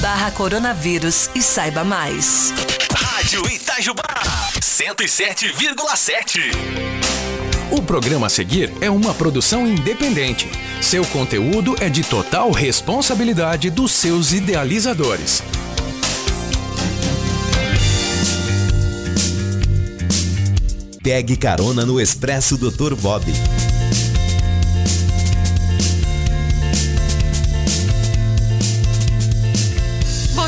barra coronavírus e saiba mais. Rádio Itajubá 107,7. O programa a seguir é uma produção independente. Seu conteúdo é de total responsabilidade dos seus idealizadores. Pegue carona no Expresso Dr. Bob.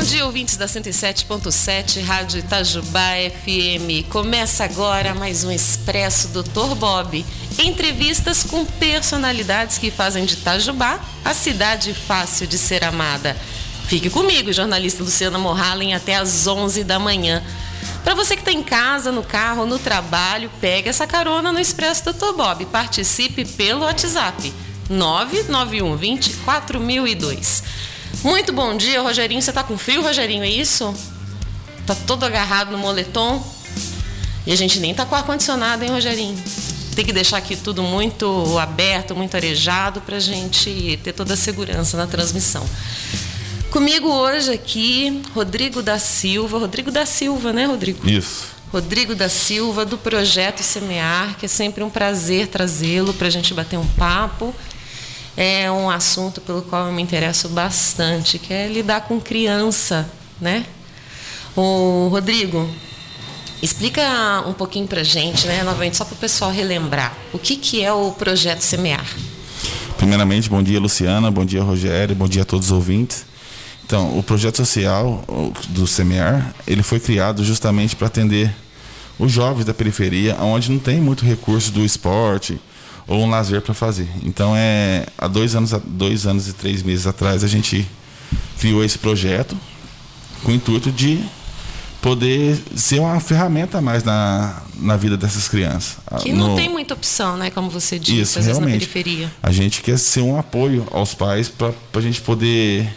Bom dia, ouvintes da 107.7 Rádio Itajubá FM. Começa agora mais um Expresso Dr. Bob. Entrevistas com personalidades que fazem de Itajubá a cidade fácil de ser amada. Fique comigo, jornalista Luciana Morhalen, até às 11 da manhã. Para você que está em casa, no carro, no trabalho, pegue essa carona no Expresso Dr. Bob. Participe pelo WhatsApp 991 20 4002. Muito bom dia, Rogerinho. Você tá com frio, Rogerinho? É isso? Tá todo agarrado no moletom? E a gente nem tá com ar-condicionado, hein, Rogerinho? Tem que deixar aqui tudo muito aberto, muito arejado pra gente ter toda a segurança na transmissão. Comigo hoje aqui, Rodrigo da Silva. Rodrigo da Silva, né, Rodrigo? Isso. Rodrigo da Silva, do Projeto Semear, que é sempre um prazer trazê-lo para a gente bater um papo. É um assunto pelo qual eu me interesso bastante, que é lidar com criança, né? O Rodrigo, explica um pouquinho para gente, né, novamente, só para o pessoal relembrar, o que, que é o Projeto Semear? Primeiramente, bom dia, Luciana, bom dia, Rogério, bom dia a todos os ouvintes. Então, o projeto social do Semear, ele foi criado justamente para atender os jovens da periferia, onde não tem muito recurso do esporte ou um lazer para fazer. Então, é há dois anos, dois anos e três meses atrás, a gente criou esse projeto com o intuito de poder ser uma ferramenta a mais na, na vida dessas crianças. Que não no... tem muita opção, né? Como você disse, Isso, às vezes realmente. na periferia. A gente quer ser um apoio aos pais para a gente poder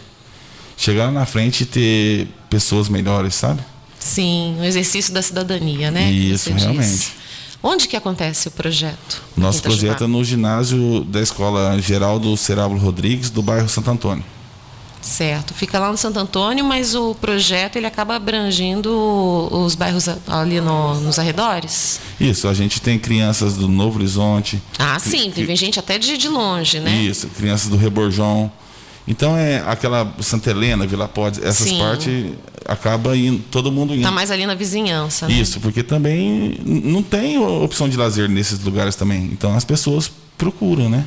chegar na frente e ter pessoas melhores, sabe? Sim, o exercício da cidadania, né? Isso, realmente. Onde que acontece o projeto? Nosso projeto é no ginásio da Escola Geraldo Cerávulo Rodrigues, do bairro Santo Antônio. Certo, fica lá no Santo Antônio, mas o projeto ele acaba abrangindo os bairros ali no, nos arredores? Isso, a gente tem crianças do Novo Horizonte. Ah, sim, tem gente até de, de longe, né? Isso, crianças do Reborjão. Então é aquela Santa Helena, Vila Pode, essas Sim. partes acaba indo, todo mundo indo. Tá mais ali na vizinhança, né? Isso, porque também não tem opção de lazer nesses lugares também. Então as pessoas procuram, né?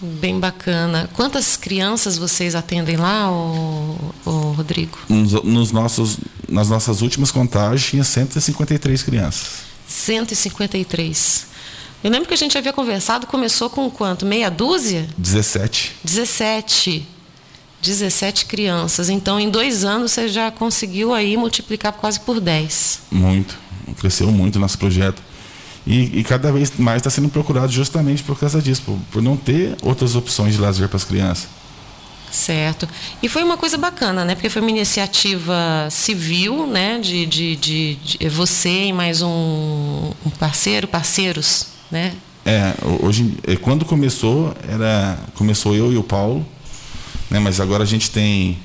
Bem bacana. Quantas crianças vocês atendem lá, ô, ô Rodrigo? Nos, nos nossos, nas nossas últimas contagens tinha 153 crianças. 153. Eu lembro que a gente havia conversado, começou com quanto? Meia dúzia? 17. 17. 17 crianças. Então, em dois anos, você já conseguiu aí multiplicar quase por 10. Muito. Cresceu muito nosso projeto. E, e cada vez mais está sendo procurado justamente por causa disso, por, por não ter outras opções de lazer para as crianças. Certo. E foi uma coisa bacana, né? Porque foi uma iniciativa civil, né? De, de, de, de você e mais um, um parceiro, parceiros, né? É, hoje, quando começou, era começou eu e o Paulo, né? Mas agora a gente tem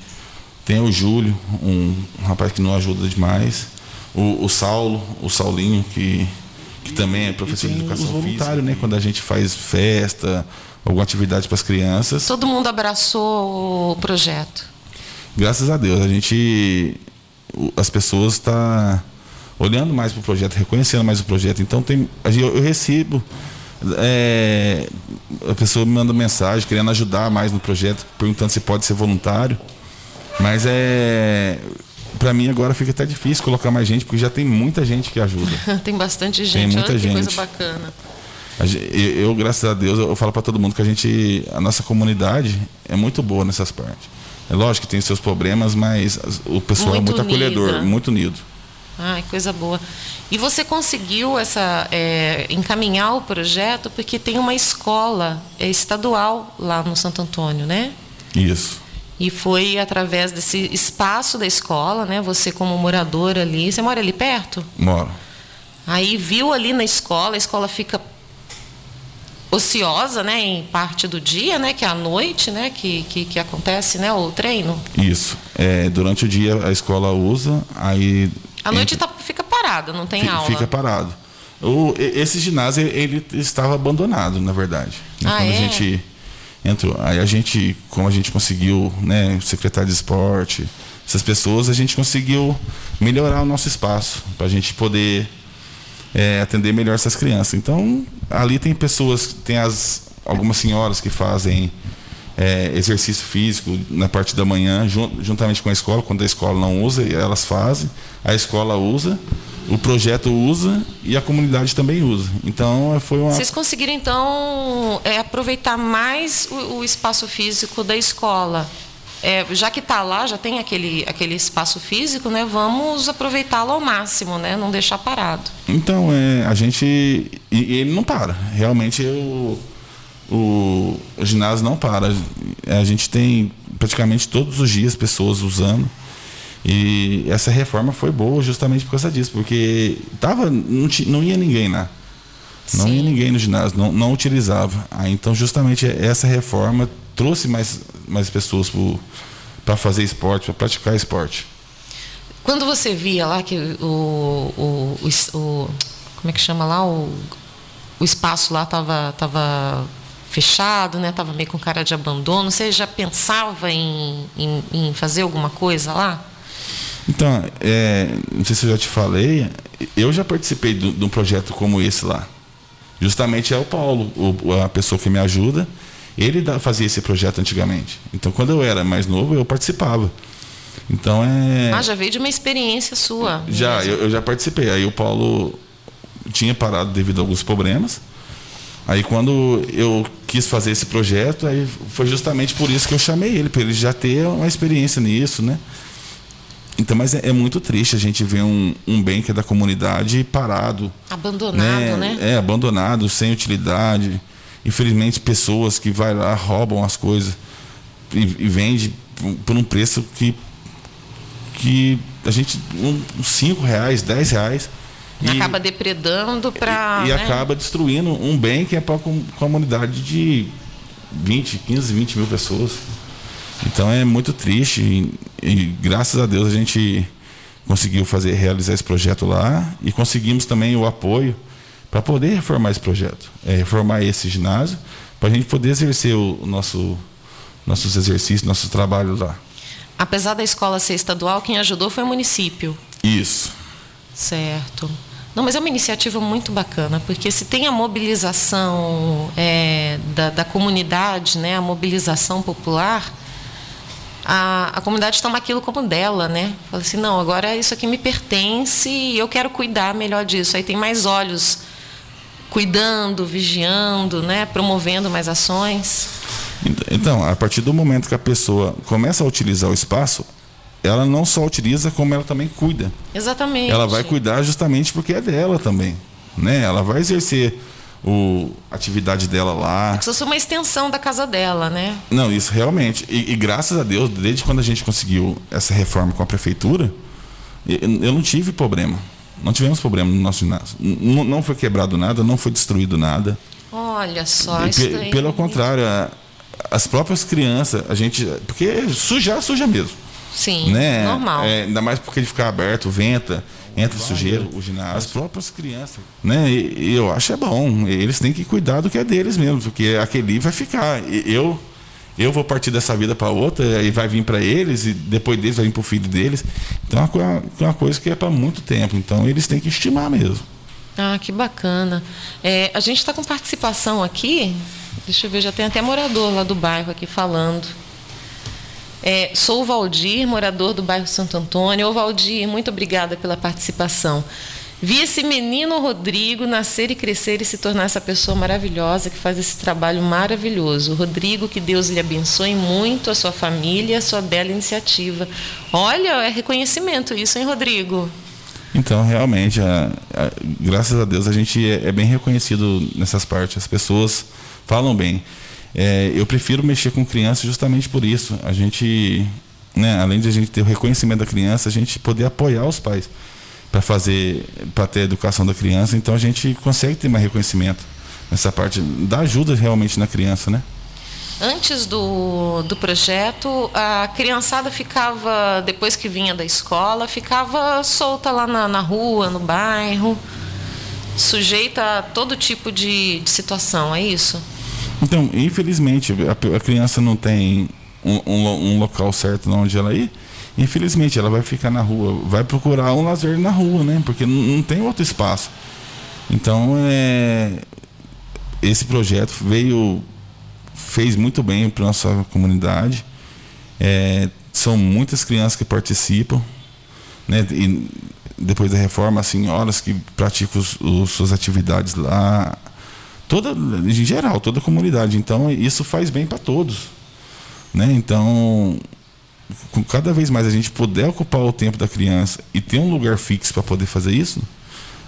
tem o Júlio, um, um rapaz que nos ajuda demais, o, o Saulo, o Saulinho que que também é professor de educação voluntário, né? Quando a gente faz festa, alguma atividade para as crianças. Todo mundo abraçou o projeto. Graças a Deus, a gente, as pessoas estão tá olhando mais para o projeto, reconhecendo mais o projeto. Então tem, eu, eu recebo é, a pessoa me manda mensagem querendo ajudar mais no projeto, perguntando se pode ser voluntário. Mas é para mim agora fica até difícil colocar mais gente, porque já tem muita gente que ajuda. tem bastante gente, tem muita olha gente. coisa bacana. Eu, graças a Deus, eu falo para todo mundo que a gente, a nossa comunidade é muito boa nessas partes. É lógico que tem seus problemas, mas o pessoal Muito é muito acolhedor, unida. muito unido. Ai, coisa boa. E você conseguiu essa é, encaminhar o projeto porque tem uma escola é, estadual lá no Santo Antônio, né? Isso. E foi através desse espaço da escola, né? Você como morador ali, você mora ali perto? Moro. Aí viu ali na escola, a escola fica ociosa, né, em parte do dia, né, que é à noite, né, que, que, que acontece, né, o treino. Isso. É, durante o dia a escola usa, aí À noite tá, fica parada, não tem fi- aula. fica parado. O, esse ginásio ele estava abandonado, na verdade. né, Ah, Quando é? a gente entrou, aí a gente, como a gente conseguiu, né, o secretário de esporte, essas pessoas, a gente conseguiu melhorar o nosso espaço para a gente poder é, atender melhor essas crianças. Então, ali tem pessoas, tem as algumas senhoras que fazem é, exercício físico na parte da manhã, jun- juntamente com a escola, quando a escola não usa, elas fazem, a escola usa, o projeto usa e a comunidade também usa. Então, foi uma. Vocês conseguiram, então, é, aproveitar mais o, o espaço físico da escola. É, já que está lá, já tem aquele, aquele espaço físico, né? Vamos aproveitá-lo ao máximo, né? Não deixar parado. Então, é, a gente. E, ele não para. Realmente o, o, o ginásio não para. A gente tem praticamente todos os dias pessoas usando. E essa reforma foi boa justamente por causa disso, porque tava, não, não ia ninguém lá. Não Sim. ia ninguém no ginásio, não, não utilizava. Aí, então, justamente essa reforma trouxe mais, mais pessoas para fazer esporte, para praticar esporte. Quando você via lá que o, o, o, o- como é que chama lá o, o espaço lá estava tava fechado, né? Tava meio com cara de abandono. Você já pensava em, em, em fazer alguma coisa lá? Então, é, não sei se eu já te falei, eu já participei de, um projeto como esse lá. Justamente é o Paulo, o- a pessoa que me ajuda, ele dá- fazia esse projeto antigamente. Então, quando eu era mais novo, eu participava. Então, é. Ah, já veio de uma experiência sua. Já, eu, eu já participei. Aí o Paulo tinha parado devido a alguns problemas. Aí quando eu quis fazer esse projeto, aí foi justamente por isso que eu chamei ele, para ele já ter uma experiência nisso, né? Então, mas é, é muito triste a gente ver um, um bem que é da comunidade parado, Abandonado, né? É, abandonado, sem utilidade. Infelizmente, pessoas que vai lá, roubam as coisas e, e vende por- por um preço que, que a gente. Um, uns 5 reais, 10 reais. E acaba depredando para. e acaba destruindo um bem que é para a comunidade de 20, 15, 20 mil pessoas. Então é muito triste e, e graças a Deus a gente conseguiu fazer realizar esse projeto lá e conseguimos também o apoio para poder reformar esse projeto, é, reformar esse ginásio para a gente poder exercer o, o nosso nossos exercícios, nossos trabalhos lá. Apesar da escola ser estadual, quem ajudou foi o município. Isso. Certo. Não, mas é uma iniciativa muito bacana, porque se tem a mobilização é, da, da comunidade, né, a mobilização popular, a, a comunidade toma aquilo como dela, né? Fala assim, não, agora isso aqui me pertence e eu quero cuidar melhor disso. Aí tem mais olhos cuidando, vigiando, né, promovendo mais ações. Ent- Então, a partir do momento que a pessoa começa a utilizar o espaço, ela não só utiliza, como ela também cuida. Exatamente. Ela vai cuidar justamente porque é dela também, né? Ela vai exercer o a atividade dela lá. Isso é uma extensão da casa dela, né? Não, isso realmente. E, e graças a Deus, desde quando a gente conseguiu essa reforma com a prefeitura, eu, eu não tive problema. Não tivemos problema no nosso ginásio. N- não foi quebrado nada, não foi destruído nada. Olha só, E isso daí. pelo contrário, a- as próprias crianças, a gente. Porque sujar, suja mesmo. Sim, né? normal. É, ainda mais porque ele fica aberto, venta, entra sujeira, o ginásio. As próprias crianças. Né? E, e eu acho é bom. Eles têm que cuidar do que é deles mesmo, porque aquele vai ficar. E eu. Eu vou partir dessa vida para outra e vai vir para eles e depois deles vai vir para o filho deles. Então é uma, coisa- é uma coisa que é para muito tempo. Então eles têm que estimar mesmo. Ah, que bacana. É, a gente está com participação aqui. Deixa eu ver, já tem até morador lá do bairro aqui falando. É, sou o Valdir, morador do bairro Santo Antônio. Ô Valdir, muito obrigada pela participação. Vi esse menino Rodrigo nascer e crescer e se tornar essa pessoa maravilhosa que faz esse trabalho maravilhoso. Rodrigo, que Deus lhe abençoe muito, a sua família, a sua bela iniciativa. Olha, é reconhecimento isso, hein, Rodrigo? Então, realmente, a- a- graças a Deus, a gente é, é bem reconhecido nessas partes. As pessoas falam bem. É, eu prefiro mexer com criança justamente por isso. A gente, né, além de a gente ter o reconhecimento da criança, a gente poder apoiar os pais para fazer, para ter a educação da criança. Então, a gente consegue ter mais reconhecimento. nessa parte da ajuda realmente na criança, né? Antes do, do projeto, a criançada ficava, depois que vinha da escola, ficava solta lá na, na rua, no bairro, sujeita a todo tipo de, de situação, é isso? Então, infelizmente, a, a criança não tem um, um, um, local certo onde ela ir. Infelizmente, ela vai ficar na rua, vai procurar um lazer na rua, né? Porque não, não tem outro espaço. Então, é, esse projeto veio fez muito bem para nossa comunidade. É, são muitas crianças que participam, né? E depois da reforma, senhoras que praticam os, os, suas atividades lá, toda, em geral, toda a comunidade. Então isso faz bem para todos, né? Então, com cada vez mais a gente puder ocupar o tempo da criança e ter um lugar fixo para poder fazer isso,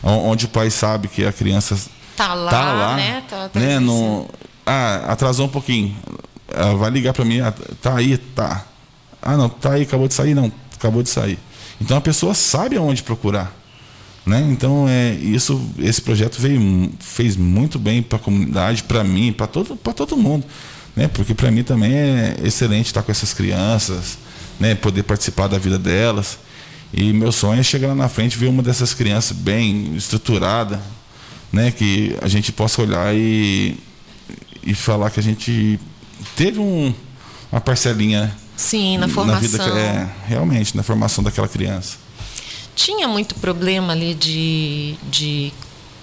onde o pai sabe que a criança tá lá, tá lá né? Tá, tá né? No, ah, atrasou um pouquinho. Ela vai ligar para mim, ah, tá aí, tá. Ah, não, tá aí, acabou de sair, não, acabou de sair. Então a pessoa sabe aonde procurar. Né? Então é isso, esse projeto veio fez muito bem para a comunidade, para mim, para todo, para todo mundo, né? Porque para mim também é excelente estar com essas crianças, né? Poder participar da vida delas. E meu sonho é chegar lá na frente e ver uma dessas crianças bem estruturada, né? Que a gente possa olhar e e falar que a gente teve um, uma parcelinha Sim, na formação. Na vida, é, realmente, na formação daquela criança. Tinha muito problema ali de, de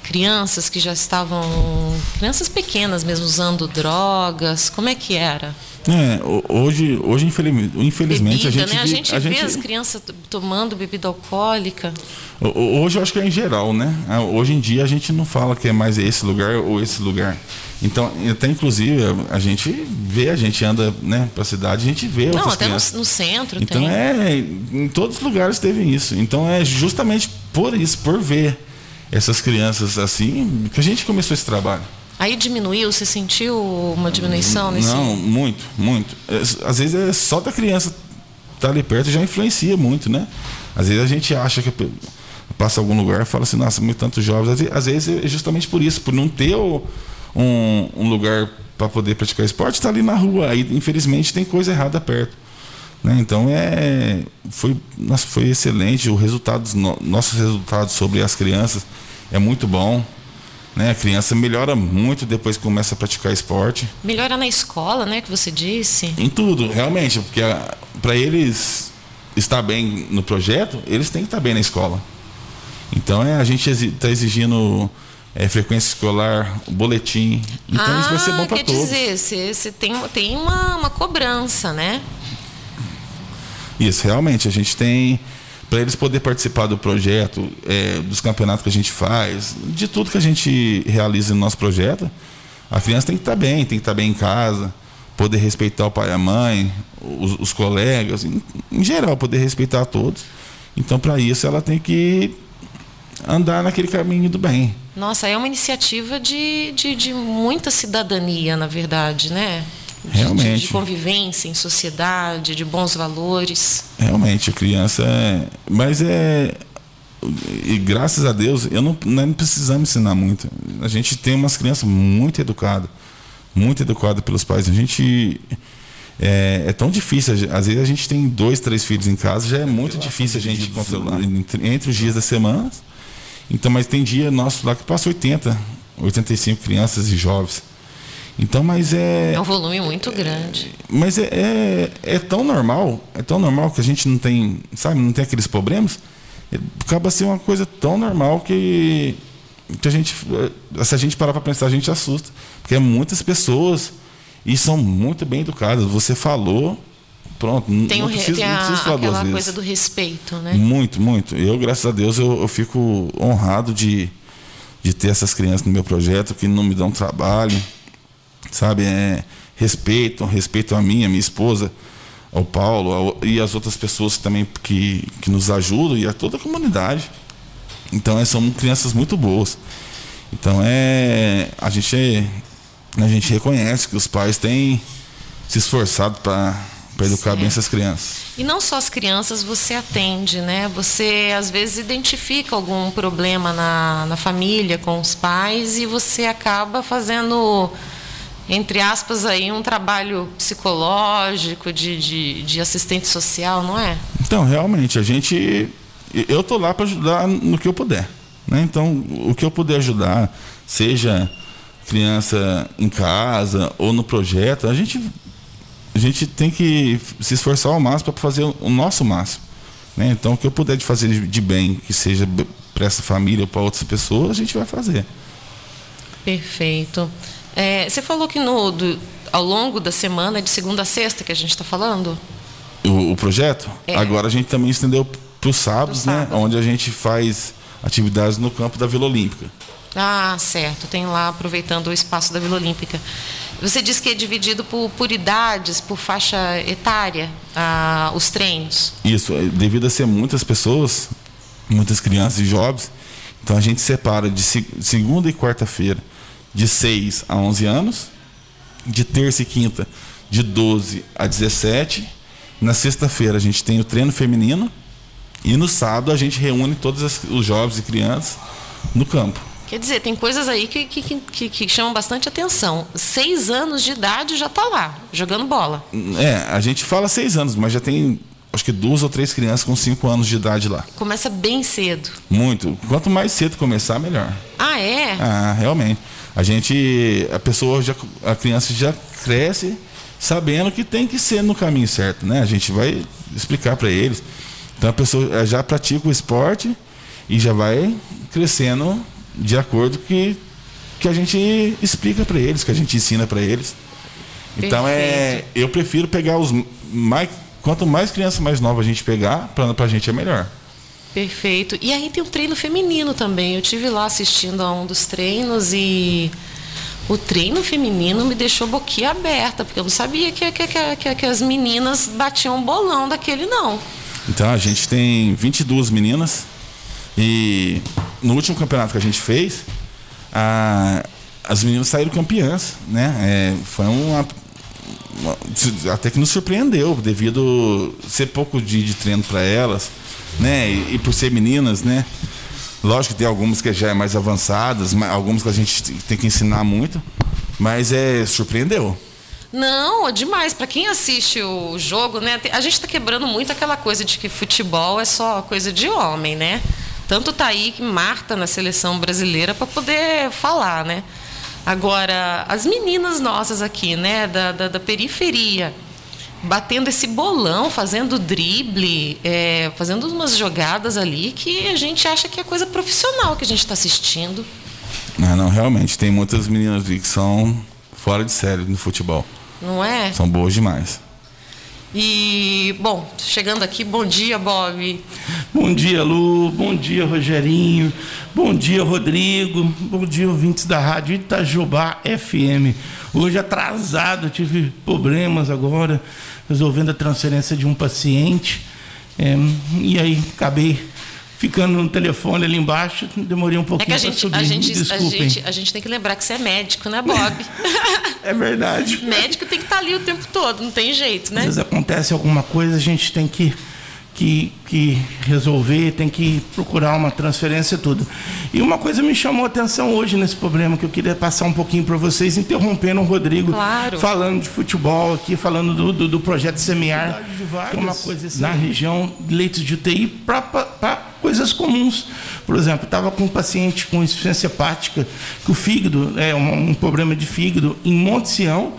crianças que já estavam. crianças pequenas mesmo usando drogas. Como é que era? É, hoje, hoje infelizmente, bebida, a gente, né? a gente a vê gente, as crianças tomando bebida alcoólica. Hoje eu acho que é em geral, né? Ah, hoje em dia a gente não fala que é mais esse lugar ou esse lugar. Então, até inclusive, a gente vê, a gente anda né, para a cidade, a gente vê Não, até no, no centro Então tem. é, em todos os lugares teve isso. Então é justamente por isso, por ver essas crianças assim, que a gente começou esse trabalho. Aí diminuiu, você sentiu uma diminuição nesse. Não, muito, muito. É, Às vezes é só da criança estar ali perto já influencia muito, né? Às vezes a gente acha que passa algum lugar e fala assim, nossa, muito tantos jovens. Às vezes, é justamente por isso, por não ter um, um lugar para poder praticar esporte, está ali na rua. Aí, infelizmente, tem coisa errada perto. Né? Então é, foi, nossa, foi excelente. O resultado, no, nossos resultados sobre as crianças é muito bom. Né? A criança melhora muito depois que começa a praticar esporte. Melhora na escola, né? Que você disse. Em tudo, realmente, porque para eles estar bem no projeto, eles têm que estar bem na escola. Então é, a gente está exigindo é, frequência escolar, boletim. Então ah, isso vai ser bom para quer todos. dizer, você, você tem, tem uma, uma cobrança, né? Isso, realmente, a gente tem para eles poder participar do projeto, é, dos campeonatos que a gente faz, de tudo que a gente realiza no nosso projeto, a criança tem que estar bem, tem que estar bem em casa, poder respeitar o pai e a mãe, os, os colegas, em, em, geral, poder respeitar todos. Então, para isso, ela tem que andar naquele caminho do bem. Nossa, é uma iniciativa de, de, de muita cidadania, na verdade, né? De, Realmente. De, de, convivência em sociedade, de bons valores. Realmente, a criança é. Mas é. E graças a Deus, eu não, não precisamos ensinar muito. A gente tem umas crianças muito educadas. Muito educadas pelos pais. A gente. É, é, tão difícil. Às vezes a gente tem dois, três filhos em casa, já é muito difícil a gente controlar entre, entre os dias da semana. Então, mas tem dia nosso lá que passa 80, 85 crianças e jovens. Então, mas é. É um volume muito grande. Mas é, é, é, tão normal, é tão normal que a gente não tem, sabe, não tem aqueles problemas. Acaba sendo uma coisa tão normal que, que a gente, se a gente parar para pensar, a gente assusta. Porque é muitas pessoas e são muito bem educadas. Você falou, pronto, tem não, o, preciso, tem a, não preciso falar aquela coisa vezes. do respeito, né? Muito, muito. Eu, graças a Deus, eu, eu fico honrado de, de ter essas crianças no meu projeto que não me dão trabalho sabe? É, respeitam, respeitam a minha, a minha esposa, ao Paulo ao, e as outras pessoas também que, que nos ajudam e a toda a comunidade. Então, é, são crianças muito boas. Então, é, a gente, é, a gente reconhece que os pais têm se esforçado para para educar Certo. bem essas crianças. E não só as crianças você atende, né? Você às vezes identifica algum problema na, na família com os pais e você acaba fazendo, entre aspas, aí um trabalho psicológico, de, de, de assistente social, não é? Então, realmente, a gente. Eu tô lá para ajudar no que eu puder. Né? Então, o que eu puder ajudar, seja criança em casa ou no projeto, a gente, a gente tem que se esforçar ao máximo para fazer o nosso máximo. Né? Então, o que eu puder de fazer de- de bem, que seja para essa família ou para outras pessoas, a gente vai fazer. Perfeito. É, você falou que no, do- ao longo da semana, de segunda a sexta que a gente está falando? O, o projeto, É. agora a gente também estendeu para os sábados, né? sábado. onde a gente faz atividades no campo da Vila Olímpica. Ah, certo. Tem lá aproveitando o espaço da Vila Olímpica. Você disse que é dividido por, por idades, por faixa etária, ah, os treinos. Isso, é, devido a ser muitas pessoas, muitas crianças e jovens, então a gente separa de se- segunda e quarta-feira de 6 a 11 anos, de terça e quinta de 12 a 17. Na sexta-feira a gente tem o treino feminino e no sábado a gente reúne todos os jovens e crianças no campo. Quer dizer, tem coisas aí que, que, que, que chamam bastante atenção. Seis anos de idade já está lá, jogando bola. É, a gente fala seis anos, mas já tem acho que duas ou três crianças com cinco anos de idade lá. Começa bem cedo. Muito. Quanto mais cedo começar, melhor. Ah, é? Ah, realmente. A gente, a pessoa já, a criança já cresce sabendo que tem que ser no caminho certo, né? A gente vai explicar para eles. Então a pessoa já pratica o esporte e já vai crescendo de acordo que que a gente explica para eles, que a gente ensina para eles. Então é, eu prefiro pegar os mais quanto mais criança mais nova a gente pegar, para a gente é melhor. Perfeito. E aí tem um treino feminino também. Eu tive lá assistindo a um dos treinos e o treino feminino me deixou boquiaberta, porque eu não sabia que, que, que, que, as meninas batiam bolão daquele, não. Então a gente tem 22 meninas e no último campeonato que a gente fez, a- as meninas saíram campeãs, né? É, foi uma, uma- até que nos surpreendeu devido ser pouco de, de treino para elas, né? E, e por ser meninas, né? Lógico que tem algumas que já é mais avançadas, mas algumas que a gente tem que ensinar muito, mas é surpreendeu. Não, é demais. Para quem assiste o jogo, né? A gente está quebrando muito aquela coisa de que futebol é só coisa de homem, né? Tanto tá aí que Marta na seleção brasileira para poder falar, né? Agora, as meninas nossas aqui, né, da, da, da periferia, batendo esse bolão, fazendo drible, é, fazendo umas jogadas ali que a gente acha que é coisa profissional que a gente está assistindo. Não, não, realmente, tem muitas meninas ali que são fora de série no futebol. Não é? São boas demais. E, bom, chegando aqui, bom dia, Bob. Bom dia, Lu. Bom dia, Rogerinho. Bom dia, Rodrigo. Bom dia, ouvintes da Rádio Itajubá FM. Hoje atrasado, tive problemas agora, resolvendo a transferência de um paciente. É, e aí acabei ficando no telefone ali embaixo, demorei um É pouquinho que a gente, subir. a, gente, a, gente, a gente tem que lembrar que você é médico, né, Bob? É verdade. médico tem que estar ali o tempo todo, não tem jeito, Às né? vezes acontece alguma coisa, a gente tem que, que, que resolver, tem que procurar uma transferência e tudo. E uma coisa me chamou a atenção hoje nesse problema que eu queria passar um pouquinho para vocês, interrompendo o Rodrigo, Claro. falando de futebol aqui, falando do, do, do projeto Semear, que é uma coisa na região de leitos de UTI para coisas comuns. Por exemplo, estava com um paciente com insuficiência hepática, que o fígado, é um, um problema de fígado, em Monte Sião,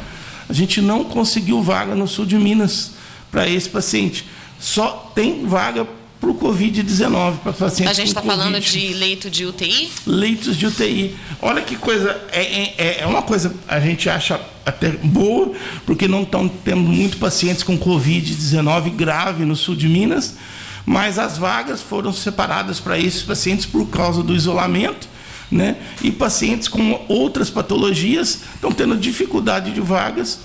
a gente não conseguiu vaga no sul de Minas para esse paciente. Só tem vaga para o Covid-19, para pacientes A gente está falando de leito de UTI. leitos de UTI. Olha que coisa, é, é, é uma coisa a gente acha até boa, porque não estão tendo muito pacientes com Covid-19 grave no sul de Minas, mas as vagas foram separadas para esses pacientes por causa do isolamento, né? E pacientes com outras patologias estão tendo dificuldade de vagas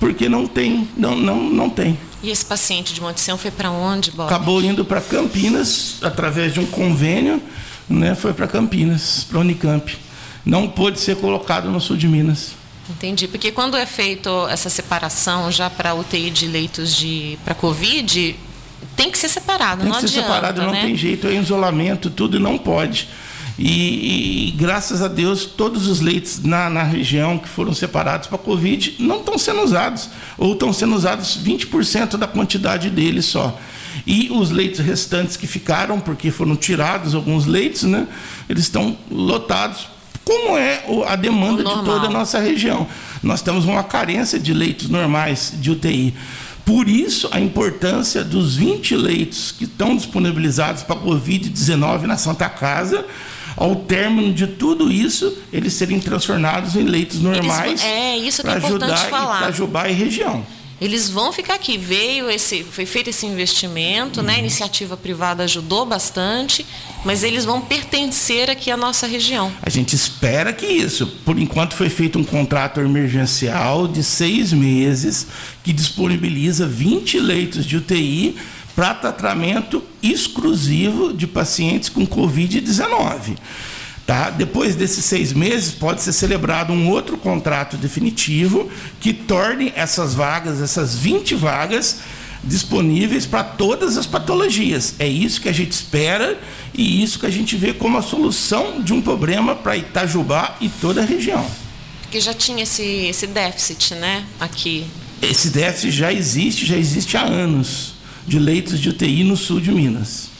porque não tem, não, não, não tem. E esse paciente de Monte Sião foi para onde, Bob? Acabou indo para Campinas através de um convênio, né? Foi para Campinas, para Unicamp. Não pôde ser colocado no sul de Minas. Entendi, porque quando é feito essa separação já para UTI de leitos de para Covid, tem que ser separado, tem não que ser adianta, separado, não né? tem jeito, é isolamento, tudo não pode. E, e, graças a Deus, todos os leitos na, na região que foram separados para Covid não estão sendo usados, ou estão sendo usados 20% da quantidade deles só. E os leitos restantes que ficaram, porque foram tirados alguns leitos, né, eles estão lotados, como é a demanda de toda a nossa região. Nós temos uma carência de leitos normais de UTI. Por isso, a importância dos 20 leitos que estão disponibilizados para Covid-19 na Santa Casa, ao término de tudo isso, eles serem transformados em leitos normais Eles, é, isso que é importante ajudar falar. Itajubá e região. Eles vão ficar aqui. Veio esse, foi feito esse investimento, né? A iniciativa privada ajudou bastante, mas eles vão pertencer aqui à nossa região. A gente espera que isso. Por enquanto foi feito um contrato emergencial de seis meses que disponibiliza 20 leitos de UTI para tratamento exclusivo de pacientes com Covid-19. Tá? Depois desses seis meses, pode ser celebrado um outro contrato definitivo que torne essas vagas, essas 20 vagas, disponíveis para todas as patologias. É isso que a gente espera e isso que a gente vê como a solução de um problema para Itajubá e toda a região. Porque já tinha esse, esse déficit, né? Aqui. Esse déficit já existe, já existe há anos, de leitos de UTI no sul de Minas.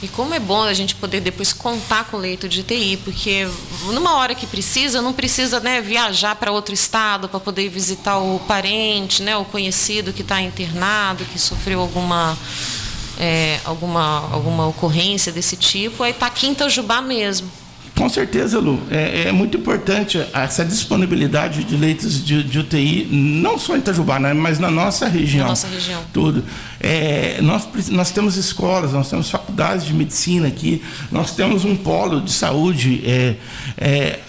E como é bom a gente poder depois contar com o leito de UTI, porque numa hora que precisa, não precisa né, viajar para outro estado para poder visitar o parente, né, o conhecido que está internado, que sofreu alguma, é, alguma, alguma ocorrência desse tipo, aí está aqui em Itajubá mesmo. Com certeza, Lu. É, é, muito importante essa disponibilidade de leitos de, de, UTI, não só em Itajubá, né, mas na nossa região. Na nossa região. Tudo. É, nós, nós temos escolas, nós temos faculdades de medicina aqui, nós temos um polo de saúde é, é,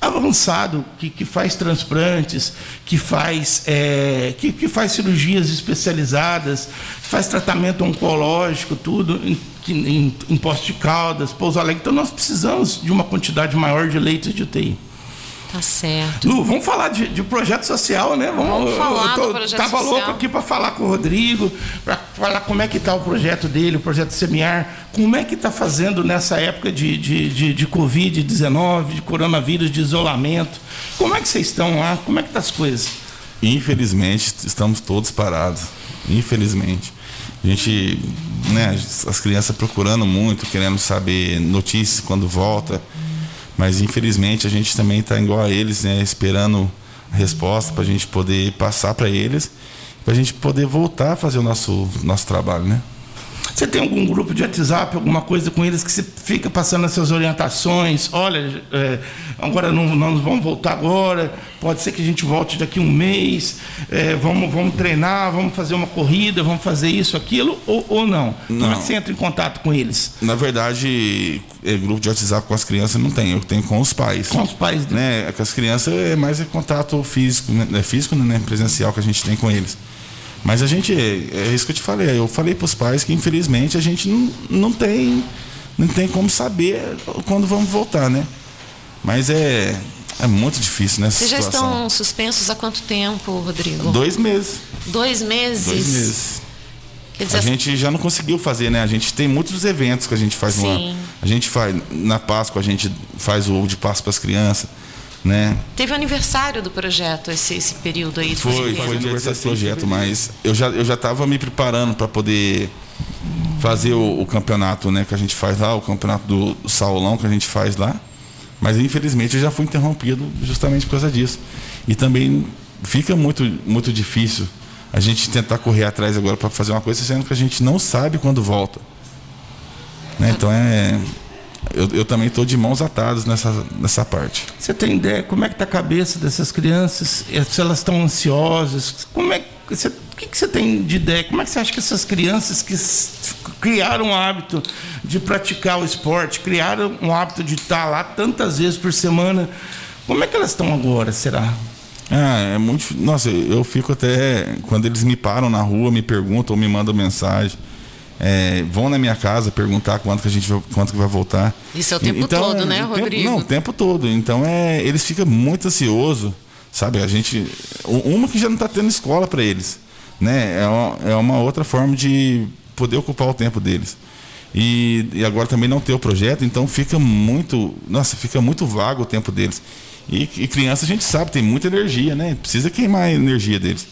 avançado que, que faz transplantes, que faz, é, que, que faz cirurgias especializadas, faz tratamento oncológico, tudo em, em, em Posto de Caldas, Pouso Alegre. Então nós precisamos de uma quantidade maior de leitos de UTI. Tá certo. Lu, vamos falar de, de, projeto social, né? Vamos, vamos falar tô, do projeto tava social. louco aqui para falar com o Rodrigo, para falar como é que está o projeto dele, o projeto Semear, como é que está fazendo nessa época de, de, de, de Covid-19, de coronavírus, de isolamento. Como é que vocês estão lá? Como é que tá as coisas? Infelizmente, estamos todos parados. Infelizmente. A gente, né, as crianças procurando muito, querendo saber notícias quando volta. Mas infelizmente a gente também está igual a eles, né, esperando a resposta para a gente poder passar para eles, para a gente poder voltar a fazer o nosso, nosso trabalho, né? Você tem algum grupo de WhatsApp, alguma coisa com eles que você fica passando essas orientações? Olha, é, agora não, não vamos voltar agora, pode ser que a gente volte daqui um mês, é, vamos, vamos treinar, vamos fazer uma corrida, vamos fazer isso, aquilo, ou, ou não? não? Como é que você entra em contato com eles? Na verdade, é, grupo de WhatsApp com as crianças não tem, eu tenho com os pais. Com os pais, né? Com as crianças é mais é contato físico, né? físico, né? presencial que a gente tem com eles. Mas a gente, é isso que eu te falei, eu falei para os pais que infelizmente a gente não, não tem não tem como saber quando vamos voltar, né? Mas é, é muito difícil nessa Vocês já situação. estão suspensos há quanto tempo, Rodrigo? Dois meses. Dois meses? Dois meses. Dizer, a gente já não conseguiu fazer, né? A gente tem muitos eventos que a gente faz Sim. no ano. A gente faz, na Páscoa, a gente faz o ovo de Páscoa para as crianças, né? Teve aniversário do projeto esse, esse período aí? Foi, foi o aniversário do projeto, mas eu já eu já estava me preparando para poder fazer o, o, campeonato, né, que a gente faz lá, o campeonato do, do Saulão que a gente faz lá. Mas infelizmente eu já fui interrompido justamente por causa disso. E também fica muito muito difícil a gente tentar correr atrás agora para fazer uma coisa sendo que a gente não sabe quando volta. Né? Então é eu, eu também estou de mãos atadas nessa, nessa parte. Você tem ideia como é que está a cabeça dessas crianças? Se elas estão ansiosas? Como é que você, o que, que você tem de ideia? Como é que você acha que essas crianças que criaram o hábito de praticar o esporte, criaram o hábito de estar lá tantas vezes por semana, como é que elas estão agora, será? Ah, é muito. Nossa, eu fico até. Quando eles me param na rua, me perguntam ou me mandam mensagem. É, vão na minha casa perguntar quanto que a gente vai, quanto que vai voltar. Isso é o tempo então, todo, né, o Rodrigo? Tempo, não, o tempo todo. Então é, eles ficam muito ansiosos, Sabe, a gente. Uma que já não está tendo escola para eles. Né? É uma, é uma outra forma de poder ocupar o tempo deles. E, e, agora também não ter o projeto, então fica muito. Nossa, fica muito vago o tempo deles. E, e criança a gente sabe, tem muita energia, né? Precisa queimar a energia deles.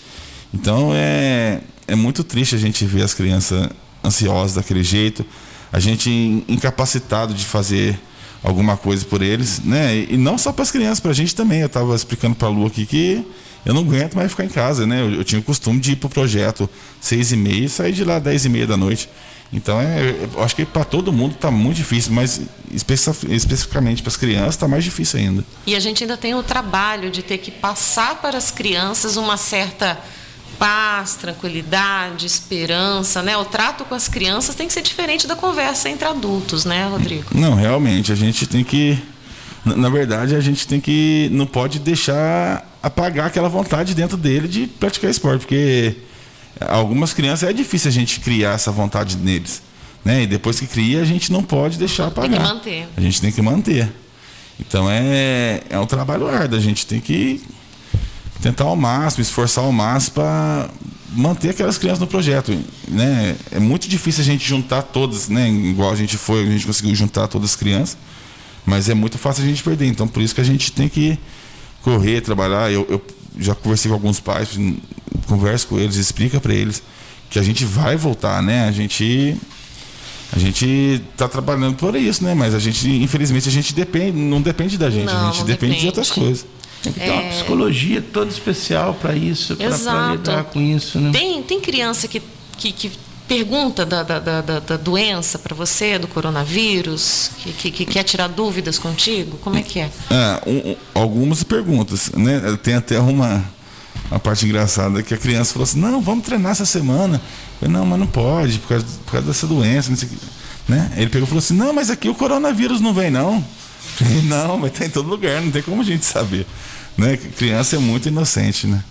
Então é, é muito triste a gente ver as crianças ansiosas daquele jeito, a gente incapacitado de fazer alguma coisa por eles, né? E não só para as crianças, para a gente também. Eu estava explicando para a Lu aqui que eu não aguento mais ficar em casa, né? Eu, eu tinha o costume de ir para o projeto seis e meia e sair de lá dez e meia da noite. Então, é, eu acho que para todo mundo está muito difícil, mas especificamente para as crianças está mais difícil ainda. E a gente ainda tem o trabalho de ter que passar para as crianças uma certa paz, tranquilidade, esperança, né? O trato com as crianças tem que ser diferente da conversa entre adultos, né, Rodrigo? Não, realmente, a gente tem que na verdade, a gente tem que não pode deixar apagar aquela vontade dentro dele de praticar esporte, porque algumas crianças é difícil a gente criar essa vontade neles, né? E depois que cria, a gente não pode deixar apagar. Tem que manter. A gente tem que manter. Então é, é um trabalho árduo, a gente tem que tentar ao máximo, esforçar ao máximo para manter aquelas crianças no projeto, né? É muito difícil a gente juntar todas, né? Igual a gente foi, a gente conseguiu juntar todas as crianças, mas é muito fácil a gente perder. Então por isso que a gente tem que correr, trabalhar. Eu, eu já conversei com alguns pais, converso com eles, explica para eles que a gente vai voltar, né? A gente a gente está trabalhando por isso, né? Mas a gente, infelizmente, a gente depende, não depende da gente, não, a gente depende, depende de outras coisas. Tem que ter uma psicologia toda especial para isso, para lidar com isso. Né? Tem, tem criança que, que, que pergunta da, da, da, da doença para você, do coronavírus, que, que, que, quer tirar dúvidas contigo? Como é que é? é um, algumas perguntas. Né? Tem até uma, uma parte engraçada que a criança falou assim, não, vamos treinar essa semana. Eu falei, não, mas não pode, por causa, por causa dessa doença. Não sei né? Ele pegou e falou assim, não, mas aqui o coronavírus não vem, não. Não, mas está em todo lugar, não tem como a gente saber. Né? Criança é muito inocente, né?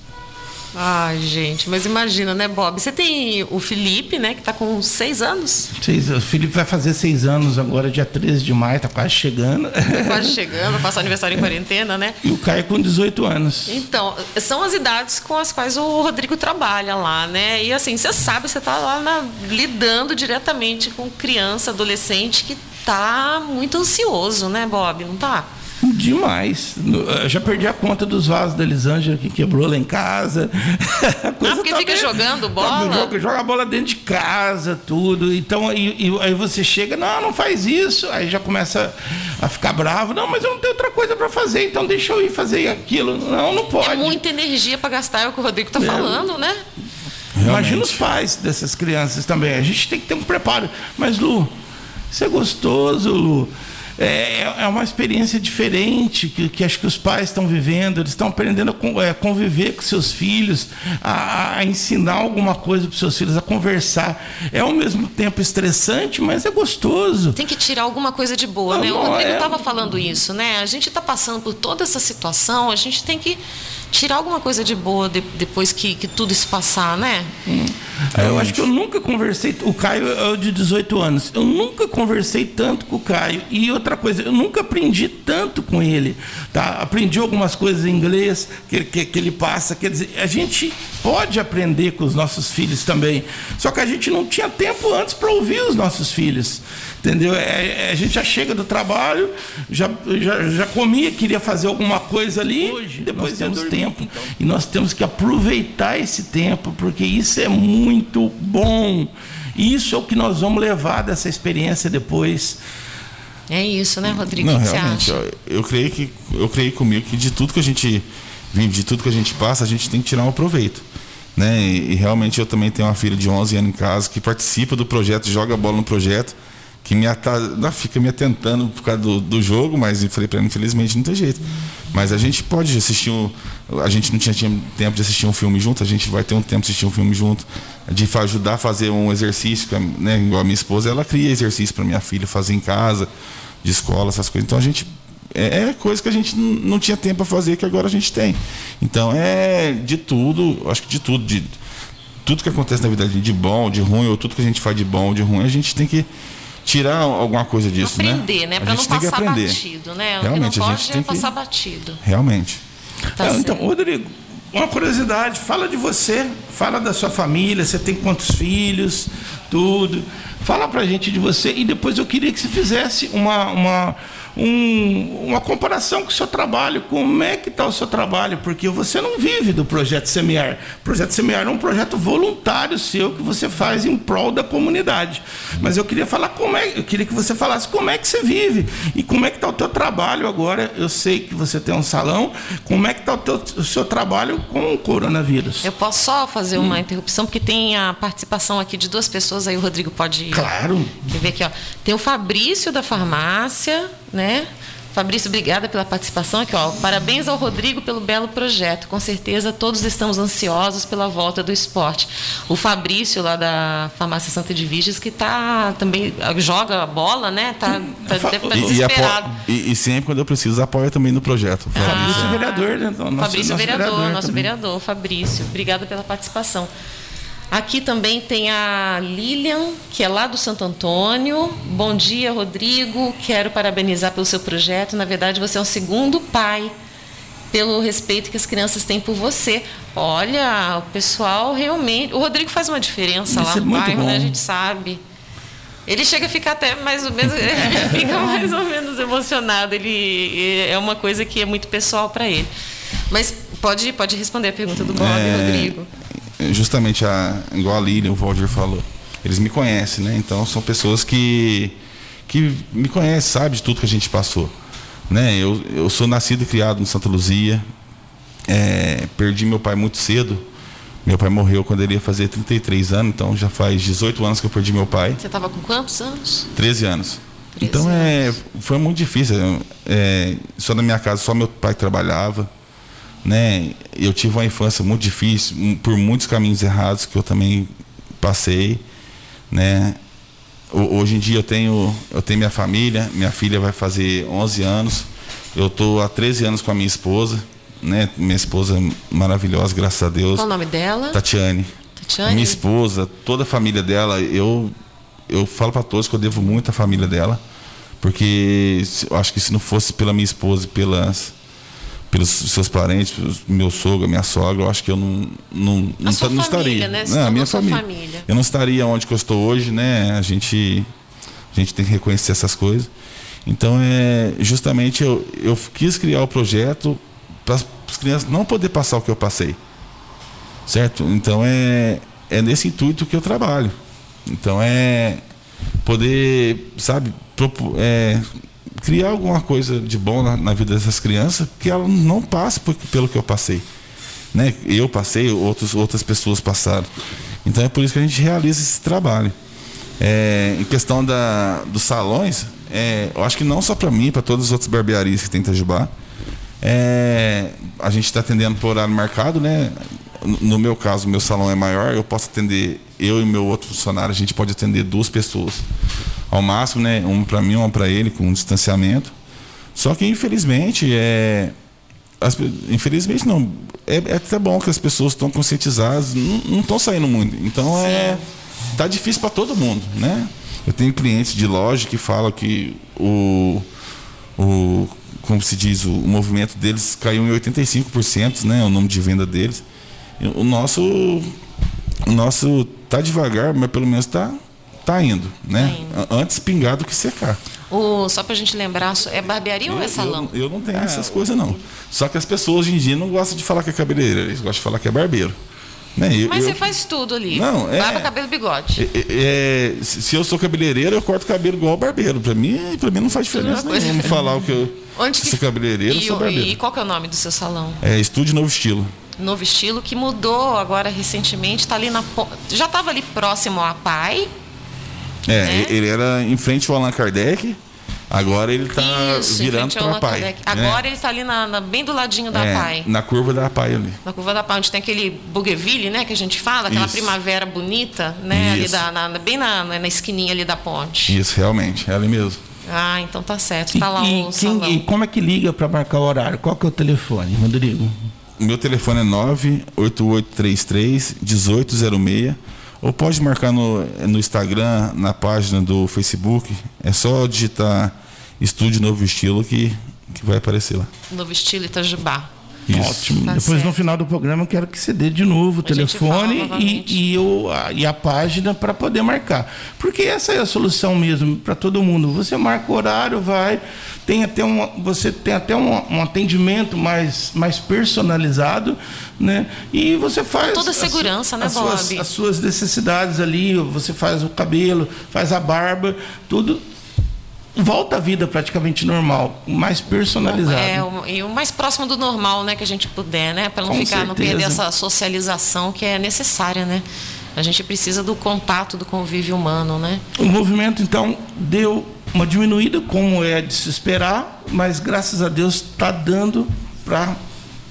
Ai, gente, mas imagina, né, Bob? Você tem o Felipe, né, que está com seis anos. Seis, o Felipe vai fazer seis anos agora, dia 13 de maio, tá quase chegando. Tá quase chegando, passar aniversário em quarentena, né? E o Caio com 18 anos. Então, são as idades com as quais o Rodrigo trabalha lá, né? E assim, você sabe, você está lá na, lidando diretamente com criança, adolescente que tá muito ansioso, né, Bob? Não tá? Demais. Eu já perdi a conta dos vasos da Elisângela que quebrou lá em casa. ah, porque tá fica bem, jogando bola? Tá, joga, joga a bola dentro de casa, tudo. Então e, aí você chega, não, não faz isso. Aí já começa a ficar bravo. Não, mas eu não tenho outra coisa para fazer, então deixa eu ir fazer aquilo. Não, não pode. É muita energia para gastar, é o que o Rodrigo tá é. falando, né? Realmente. Imagina os pais dessas crianças também. A gente tem que ter um preparo. Mas, Lu, isso é gostoso, Lu. É, é uma experiência diferente que, que acho que os pais estão vivendo, eles estão aprendendo a é, conviver com seus filhos, a, a ensinar alguma coisa para seus filhos, a conversar. É ao mesmo tempo estressante, mas é gostoso. Tem que tirar alguma coisa de boa, não, né? O Rodrigo estava é... falando isso, né? A gente está passando por toda essa situação, a gente tem que tirar alguma coisa de boa de, depois que, que, tudo isso passar, né? Hum. Eu acho que eu nunca conversei. O Caio é de 18 anos. Eu nunca conversei tanto com o Caio. E outra coisa, eu nunca aprendi tanto com ele. Tá? Aprendi algumas coisas em inglês que, que, que ele passa. Quer dizer, a gente pode aprender com os nossos filhos também. Só que a gente não tinha tempo antes para ouvir os nossos filhos. Entendeu? É, é, a gente já chega do trabalho, já, já, já comia, queria fazer alguma coisa ali, Hoje, depois temos tempo. Então. E nós temos que aproveitar esse tempo, porque isso é muito bom. Isso é o que nós vamos levar dessa experiência depois. É isso, né, Rodrigo? Não, realmente, ó, eu creio que eu creio comigo que de tudo que a gente vive, de tudo que a gente passa, a gente tem que tirar um proveito. Né? E, e realmente eu também tenho uma filha de 11 anos em casa que participa do projeto, joga bola no projeto que me ata... não, fica me atentando por causa do, do jogo, mas eu falei para ela, infelizmente não tem jeito. Mas a gente pode assistir um, a gente não tinha, tinha, tempo de assistir um filme junto, a gente vai ter um tempo de assistir um filme junto, de ajudar a fazer um exercício, né, igual a minha esposa, ela cria exercício para minha filha fazer em casa, de escola, essas coisas. Então a gente é, é coisa que a gente não tinha tempo para fazer que agora a gente tem. Então é de tudo, acho que de tudo, de tudo que acontece na vida de bom, de ruim, ou tudo que a gente faz de bom, ou de ruim, a gente tem que tirar alguma coisa disso, aprender, né? né? Para não passar batido, né? Realmente, não a gente tem passar que... batido. Realmente. Tá Não, então. Rodrigo, uma curiosidade, fala de você, fala da sua família, você tem quantos filhos, tudo. Fala pra gente de você e depois eu queria que você fizesse uma, uma, um- uma comparação com o seu trabalho, como é que está o seu trabalho, porque você não vive do Projeto Semear. O Projeto Semear é um projeto voluntário seu que você faz em prol da comunidade. Mas eu queria falar como é, eu queria que você falasse como é que você vive e como é que está o teu trabalho agora. Eu sei que você tem um salão, como é que está o, teu- o seu trabalho com o coronavírus? Eu posso só fazer Hum. uma interrupção, porque tem a participação aqui de duas pessoas, aí o Rodrigo pode Claro. Ver aqui, ó. Tem o Fabrício da farmácia, né? Fabrício, obrigada pela participação aqui, ó. Parabéns ao Rodrigo pelo belo projeto. Com certeza todos estamos ansiosos pela volta do esporte. O Fabrício lá da farmácia Santa Edviges que tá também joga a bola, né? Tá, tá, Fa- deve estar E, e, desesperado. e- e sempre quando eu preciso, apoia também no projeto. Fabrício é vereador, né? Então, nosso- Fabrício nosso vereador, nosso também. vereador, Fabrício. Obrigada pela participação. Aqui também tem a Lilian, que é lá do Santo Antônio. Bom dia, Rodrigo. Quero parabenizar pelo seu projeto. Na verdade, você é o segundo pai pelo respeito que as crianças têm por você. Olha, o pessoal realmente. O Rodrigo faz uma diferença Isso lá é no muito bairro, né? bom. A gente sabe. Ele chega a ficar até mais ou menos, fica mais ou menos emocionado. Ele é uma coisa que é muito pessoal para ele. Mas pode, pode responder a pergunta do Bob, É, Rodrigo. Justamente, a, igual a Lilian, o Valdir falou. Eles me conhecem, né? Então são pessoas que, que me conhecem, sabe de tudo que a gente passou. Né? Eu, eu sou nascido e criado em Santa Luzia. É, perdi meu pai muito cedo. Meu pai morreu quando ele ia fazer 33 anos, então já faz 18 anos que eu perdi meu pai. Você estava com quantos anos? 13 anos. 13 então é, foi muito difícil. É, só na minha casa, só meu pai trabalhava. Né? Eu tive uma infância muito difícil, por muitos caminhos errados que eu também passei. Né? Ho- Hoje em dia eu tenho, eu tenho minha família, minha filha vai fazer 11 anos. Eu estou há 13 anos com a minha esposa. Né? Minha esposa maravilhosa, graças a Deus. Qual o nome dela? Tatiane. Tatiane? Minha esposa, toda a família dela, eu eu falo para todos que eu devo muito à família dela, porque eu acho que se não fosse pela minha esposa e pelas pelos seus parentes, pelos meu sogro, minha sogra, eu acho que eu não não, não, sua ta- não família, estaria. né? Não, a tornou minha sua família. família. Eu não estaria onde eu estou hoje, né? A gente a gente tem que reconhecer essas coisas. Então é justamente eu, eu quis criar o projeto para as crianças não poder passar o que eu passei. Certo? Então é, é nesse intuito que eu trabalho. Então é poder, sabe, propo- é, criar alguma coisa de bom na, na vida dessas crianças que elas não passem por- pelo que eu passei. Né? Eu passei, outros, outras pessoas passaram. Então é por isso que a gente realiza esse trabalho. É, em questão da, dos salões, é, eu acho que não só para mim, para todas as outras barbearias que tem em Itajubá, é, a gente está atendendo por horário marcado, né? No- No meu caso, meu salão é maior, eu posso atender, eu e meu outro funcionário, a gente pode atender duas pessoas ao máximo, né? Uma para mim, uma para ele, com um distanciamento. Só que, infelizmente, é, as infelizmente não. É, é até bom que as pessoas estão conscientizadas, não estão saindo muito. Então é tá difícil para todo mundo, né? Eu tenho clientes de loja que falam que o o como se diz, o, o movimento deles caiu em 85%, né, o número de venda deles. O nosso o nosso tá devagar, mas pelo menos tá tá indo, né? A- Antes pingar do que secar. O, só pra gente lembrar, é barbearia ou é salão? Eu, eu não tenho essas coisas, não. Só que as pessoas hoje em dia não gostam de falar que é cabeleireiro, eles gostam de falar que é barbeiro. Né? Eu- Mas eu- você faz tudo ali. Não, é- Barba, cabelo, bigode. é- é- se se eu sou cabeleireiro, eu corto cabelo igual barbeiro. Pra mim, pra mim não faz diferença Mesma coisa. nenhuma falar o que eu Onde que sou cabeleireiro, eu e, sou barbeiro. e qual que é o nome do seu salão? É Estúdio Novo Estilo. Novo estilo que mudou agora recentemente, tá ali na já estava ali próximo à Pai. É, Né? ele era em frente ao Allan Kardec, agora ele tá Isso, em virando para Allan Pai. Né? Agora ele tá ali na, na- bem do ladinho da É, Pai. Na curva da Pai ali. Na curva da Pai, onde tem aquele Bougainville, né, que a gente fala, aquela Isso. primavera bonita, né, ali da, na- bem na, na esquininha ali da ponte. Isso, realmente, é ali mesmo. Ah, então tá certo. E, Tá lá e o quem- salão. e como é que liga para marcar o horário? Qual que é o telefone, Rodrigo? O meu telefone é 98833 1806. Ou pode marcar no, no Instagram, na página do Facebook. É só digitar Estúdio Novo Estilo que, que vai aparecer lá. Novo estilo Itajubá. Isso. Ótimo. Tá Depois, certo. no final do programa, eu quero que você dê de novo o A telefone e, e, o, a, e a página para poder marcar. Porque essa é a solução mesmo para todo mundo. Você marca o horário, vai, tem até um, você tem até um, um atendimento mais, mais personalizado, né? E você faz. Toda as su- segurança, né, as suas, Bob? as suas necessidades ali, você faz o cabelo, faz a barba, tudo. Volta à vida praticamente normal, mais personalizado. É, o- e o mais próximo do normal, né, que a gente puder, né? Para não Com ficar, não perder certeza. essa socialização que é necessária, né? A gente precisa do contato, do convívio humano, né? O movimento, então, deu uma diminuída, como é de se esperar, mas graças a Deus está dando para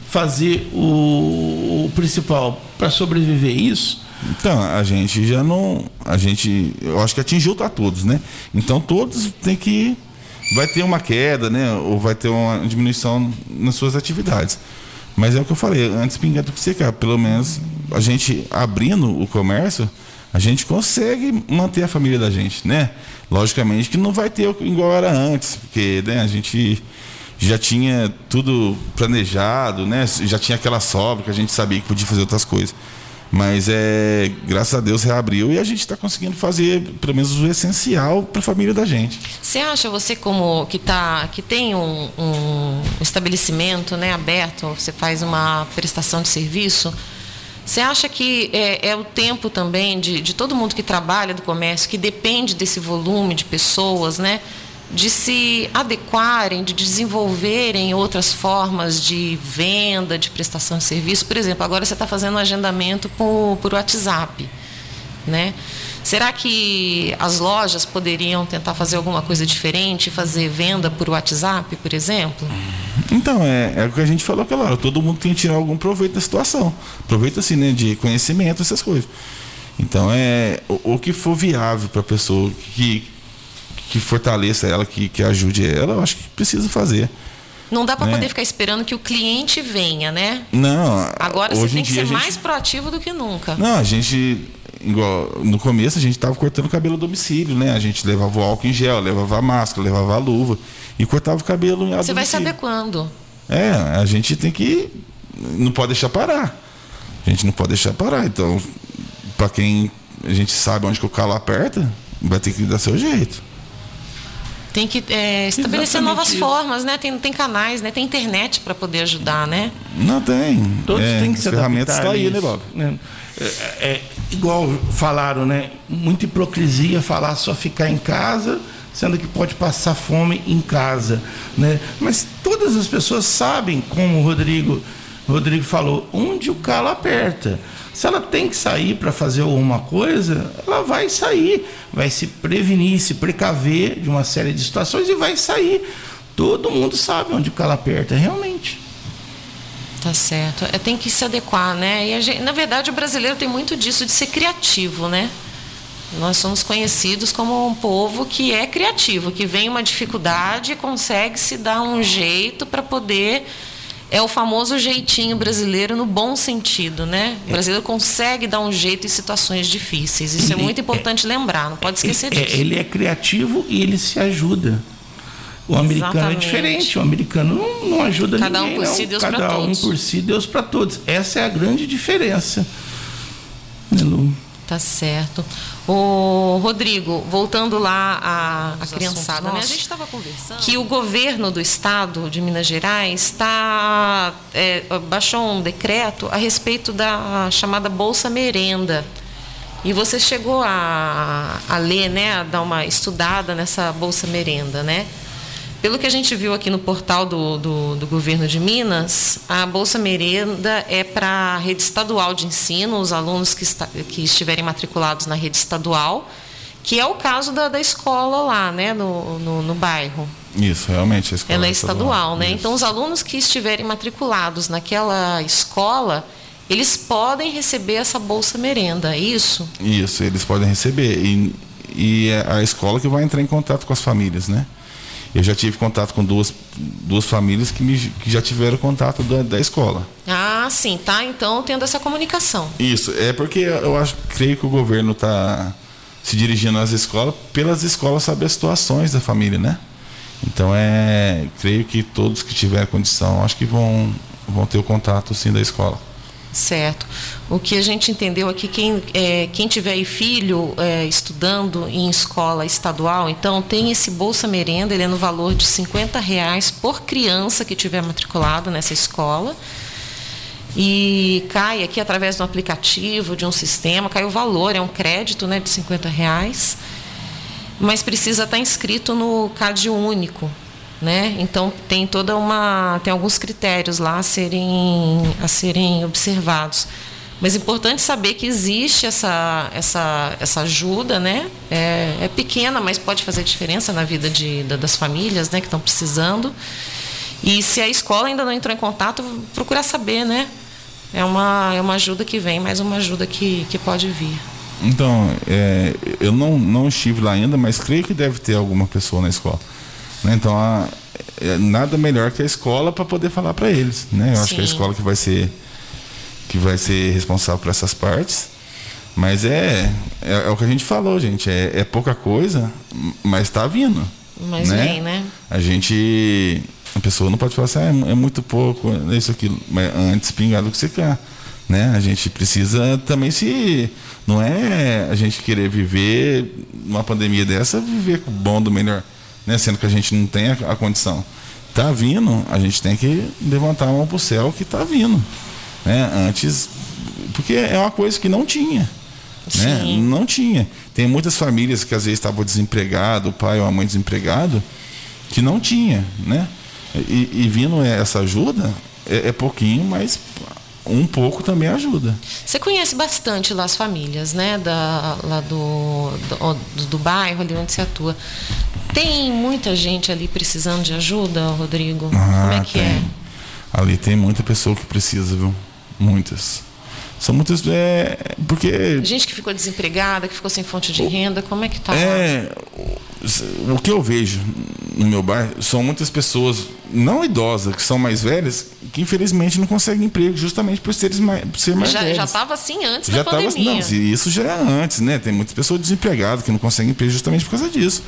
fazer o, o principal, para sobreviver isso. Então, a gente já não. A gente. Eu acho que atingiu a todos, né? Então todos têm que. Vai ter uma queda, né? Ou vai ter uma diminuição nas suas atividades. Mas é o que eu falei, antes pingar do que secar. Pelo menos a gente abrindo o comércio, a gente consegue manter a família da gente, né? Logicamente que não vai ter igual era antes, porque né, a gente já tinha tudo planejado, né? Já tinha aquela sobra que a gente sabia que podia fazer outras coisas. Mas é, graças a Deus reabriu e a gente está conseguindo fazer pelo menos o essencial para a família da gente. Você acha você como que tá que tem um, um estabelecimento, né, aberto, você faz uma prestação de serviço? Você acha que é, é o tempo também de, de todo mundo que trabalha do comércio, que depende desse volume de pessoas, né? De se adequarem, de desenvolverem outras formas de venda, de prestação de serviço. Por exemplo, agora você está fazendo um agendamento por, por WhatsApp. Né? Será que as lojas poderiam tentar fazer alguma coisa diferente, fazer venda por WhatsApp, por exemplo? Então, é, é o que a gente falou aquela hora. Todo mundo tem que tirar algum proveito da situação. Proveito, assim, né? De conhecimento, essas coisas. Então, é o, o que for viável para a pessoa que, que fortaleça ela, que, que ajude ela, eu acho que precisa fazer. Não dá para Né? poder ficar esperando que o cliente venha, né? Não, Agora hoje você tem em que ser gente- mais proativo do que nunca. Não, a gente, igual, no começo a gente tava cortando o cabelo a domicílio, né? A gente levava o álcool em gel, levava a máscara, levava a luva e cortava o cabelo a Você vai domicílio. adequando. É, a gente tem que. Não pode deixar parar. A gente não pode deixar parar. Então, para quem a gente sabe onde que o calo aperta, vai ter que dar seu jeito. Tem que é, estabelecer Exatamente novas isso. formas, né? Tem, tem canais, né? Tem internet para poder ajudar, né? Não tem. Todos é, têm que se As ferramentas adaptar estão aí, a né, isso, Bob? né? É, é, igual falaram, né? Muita hipocrisia falar só ficar em casa, sendo que pode passar fome em casa, né? Mas todas as pessoas sabem, como o Rodrigo, o Rodrigo falou, onde o calo aperta. Se ela tem que sair para fazer alguma coisa, ela vai sair, vai se prevenir, se precaver de uma série de situações e vai sair. Todo mundo sabe onde o aperta, realmente. Tá certo. É, tem que se adequar, né? E gente- na verdade, o brasileiro tem muito disso de ser criativo, né? Nós somos conhecidos como um povo que é criativo, que vem uma dificuldade e consegue se dar um jeito para poder. É o famoso jeitinho brasileiro no bom sentido, né? O brasileiro consegue dar um jeito em situações difíceis. Isso é Ele muito importante lembrar, não pode esquecer É, disso. ele é criativo e ele se ajuda. O americano Exatamente. é diferente, o americano não, não ajuda Cada um ninguém. por não. si, Deus pra Cada um todos. por si, Deus para todos. Essa é a grande diferença. Né, Lu? Tá certo. O Rodrigo, voltando lá à, criançada, né? A gente estava conversando que o governo do estado de Minas Gerais está é, baixou um decreto a respeito da chamada bolsa merenda. E você chegou a, a ler, né, a dar uma estudada nessa bolsa merenda, né? Pelo que a gente viu aqui no portal do, do, do governo de Minas, a Bolsa Merenda é para a rede estadual de ensino, os alunos que, está, que estiverem matriculados na rede estadual, que é o caso da, da escola lá, né, no, no, no bairro. Isso, realmente. A escola Ela é estadual, né? Isso. Então, os alunos que estiverem matriculados naquela escola, eles podem receber essa Bolsa Merenda, é isso? Isso, eles podem receber. E, e é a escola que vai entrar em contato com as famílias, né? Eu já tive contato com duas, duas famílias que, me, que já tiveram contato da, da escola. Ah, sim, tá? Então, tendo essa comunicação. Isso, é porque eu acho, creio que o governo está se dirigindo às escolas, pelas escolas saber as situações da família, né? Então é, creio que todos que tiverem condição, acho que vão vão ter o contato sim da escola. Certo. O que a gente entendeu aqui, quem, é, quem tiver filho é, estudando em escola estadual, então tem esse Bolsa Merenda, ele é no valor de 50 reais por criança que tiver matriculado nessa escola. E cai aqui através de um aplicativo, de um sistema, cai o valor, é um crédito né, de 50 reais, mas precisa estar inscrito no CAD único, né? Então tem toda uma tem alguns critérios lá a serem a serem observados. Mas é importante saber que existe essa, essa, essa ajuda, né? É, é pequena, mas pode fazer diferença na vida de, das famílias né, que estão precisando. E se a escola ainda não entrou em contato, procurar saber, né? É uma, é uma ajuda que vem, mas uma ajuda que, que pode vir. Então, é, eu não, não estive lá ainda, mas creio que deve ter alguma pessoa na escola. Né? Então, a, é, nada melhor que a escola para poder falar para eles. Né? Eu Sim. acho que é a escola que vai ser que vai ser responsável por essas partes. Mas é, é, é o que a gente falou, gente. É, é pouca coisa, mas está vindo. Mas né? vem, né? A gente. A pessoa não pode falar assim, ah, é, é muito pouco, é isso aqui. Mas antes pingar do que você quer. Né? A gente precisa também se. Não é a gente querer viver uma pandemia dessa, viver com o bom do melhor né? Sendo que a gente não tem a, a condição. Tá vindo, a gente tem que levantar a mão pro céu que tá vindo, né? Antes, porque é uma coisa que não tinha, né? Não tinha. Tem muitas famílias que às vezes estavam desempregados, o pai ou a mãe desempregado, que não tinha, né? E, e vindo essa ajuda, é, é pouquinho, mas um pouco também ajuda. Você conhece bastante lá as famílias, né? Da, lá do, do, do bairro ali onde você atua. Tem muita gente ali precisando de ajuda, Rodrigo? Ah, Como é que tem. é? Ali tem muita pessoa que precisa, viu? Muitas. São muitas. É, porque. Gente que ficou desempregada, que ficou sem fonte de renda, como é que tá? É. O, que eu vejo no meu bairro são muitas pessoas, não idosas, que são mais velhas, que infelizmente não conseguem emprego, justamente por serem mais, por ser mais já, velhas. Já estava assim antes já da pandemia. Tava, não, isso já é antes, né? Tem muitas pessoas desempregadas que não conseguem emprego justamente por causa disso.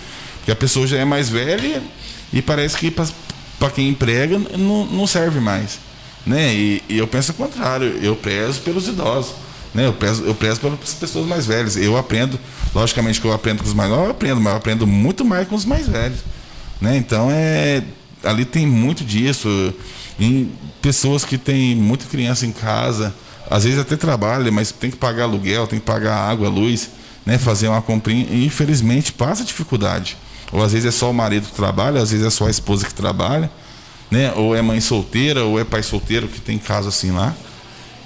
Porque a pessoa já é mais velha e parece que para quem emprega não, não serve mais. Né? E, e, eu penso o contrário, eu prezo pelos idosos. Né? Eu, prezo, eu prezo pelas pessoas mais velhas. Eu aprendo, logicamente que eu aprendo com os mais novos, eu aprendo, mas eu aprendo muito mais com os mais velhos. Né? Então é. Ali tem muito disso. Em pessoas que têm muita criança em casa, às vezes até trabalha, mas tem que pagar aluguel, tem que pagar água, luz, né? fazer uma comprinha, e infelizmente passa dificuldade. Ou às vezes é só o marido que trabalha, às vezes é só a esposa que trabalha, né? Ou é mãe solteira, ou é pai solteiro que tem caso assim lá,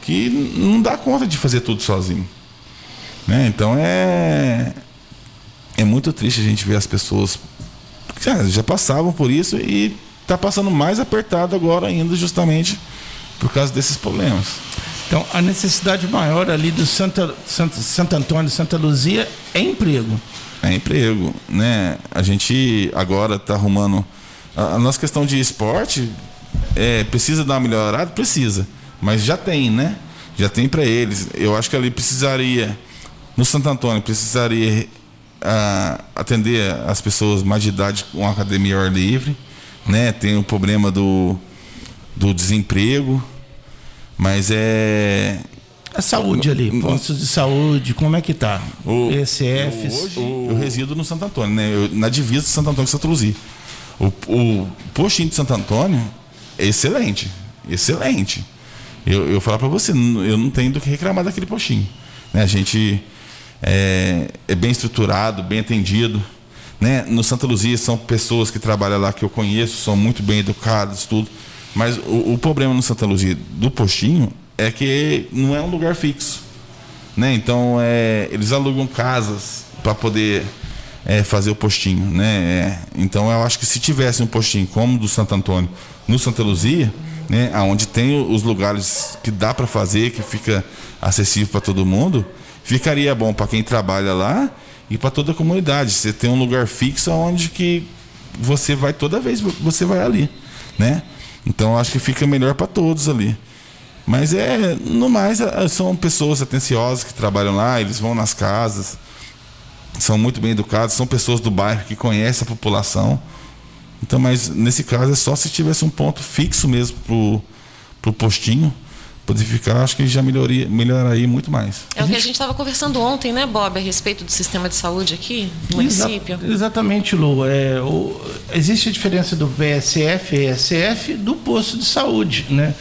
que não dá conta de fazer tudo sozinho. Né? Então é é muito triste a gente ver as pessoas já, já passavam por isso e está passando mais apertado agora ainda justamente por causa desses problemas. Então, a necessidade maior ali do Santa, Santa, Santo Antônio, Santa Luzia é emprego. É emprego, né? A gente agora está arrumando a, nossa questão de esporte é, precisa dar uma melhorada, precisa, mas já tem, né? Já tem para eles. Eu acho que ali precisaria no Santo Antônio precisaria a, atender as pessoas mais de idade com academia ao ar livre, né? Tem o problema do do desemprego, mas é a saúde ali, postos de saúde, como é que tá? O, ECFs. Hoje eu resido no Santo Antônio, né? Eu, na divisa de Santo Antônio e Santa Luzia. O, o postinho de Santo Antônio é excelente. Excelente. Eu, eu falar para você, eu não tenho do que reclamar daquele postinho. Né? A gente é, é, bem estruturado, bem atendido. Né? No Santa Luzia são pessoas que trabalham lá que eu conheço, são muito bem educadas, tudo. Mas o, o problema no Santa Luzia do postinho é que não é um lugar fixo. Né? Então, é, eles alugam casas para poder é, fazer o postinho. Né? É, então, eu acho que se tivesse um postinho como o do Santo Antônio no Santa Luzia, né, onde tem os lugares que dá para fazer, que fica acessível para todo mundo, ficaria bom para quem trabalha lá e para toda a comunidade. Você tem um lugar fixo onde que você vai toda vez, você vai ali, né? Então acho que fica melhor para todos ali. Mas é, no mais, é, são pessoas atenciosas que trabalham lá, eles vão nas casas, são muito bem educados, são pessoas do bairro que conhecem a população. Então, mas nesse caso é só se tivesse um ponto fixo mesmo pro, pro postinho, poder ficar, acho que já melhoraria, melhoraria muito mais. É o que a gente estava conversando ontem, né, Bob, a respeito do sistema de saúde aqui no Exa- município. exatamente, Lu. É, o- existe a diferença do PSF e ESF do posto de saúde, né?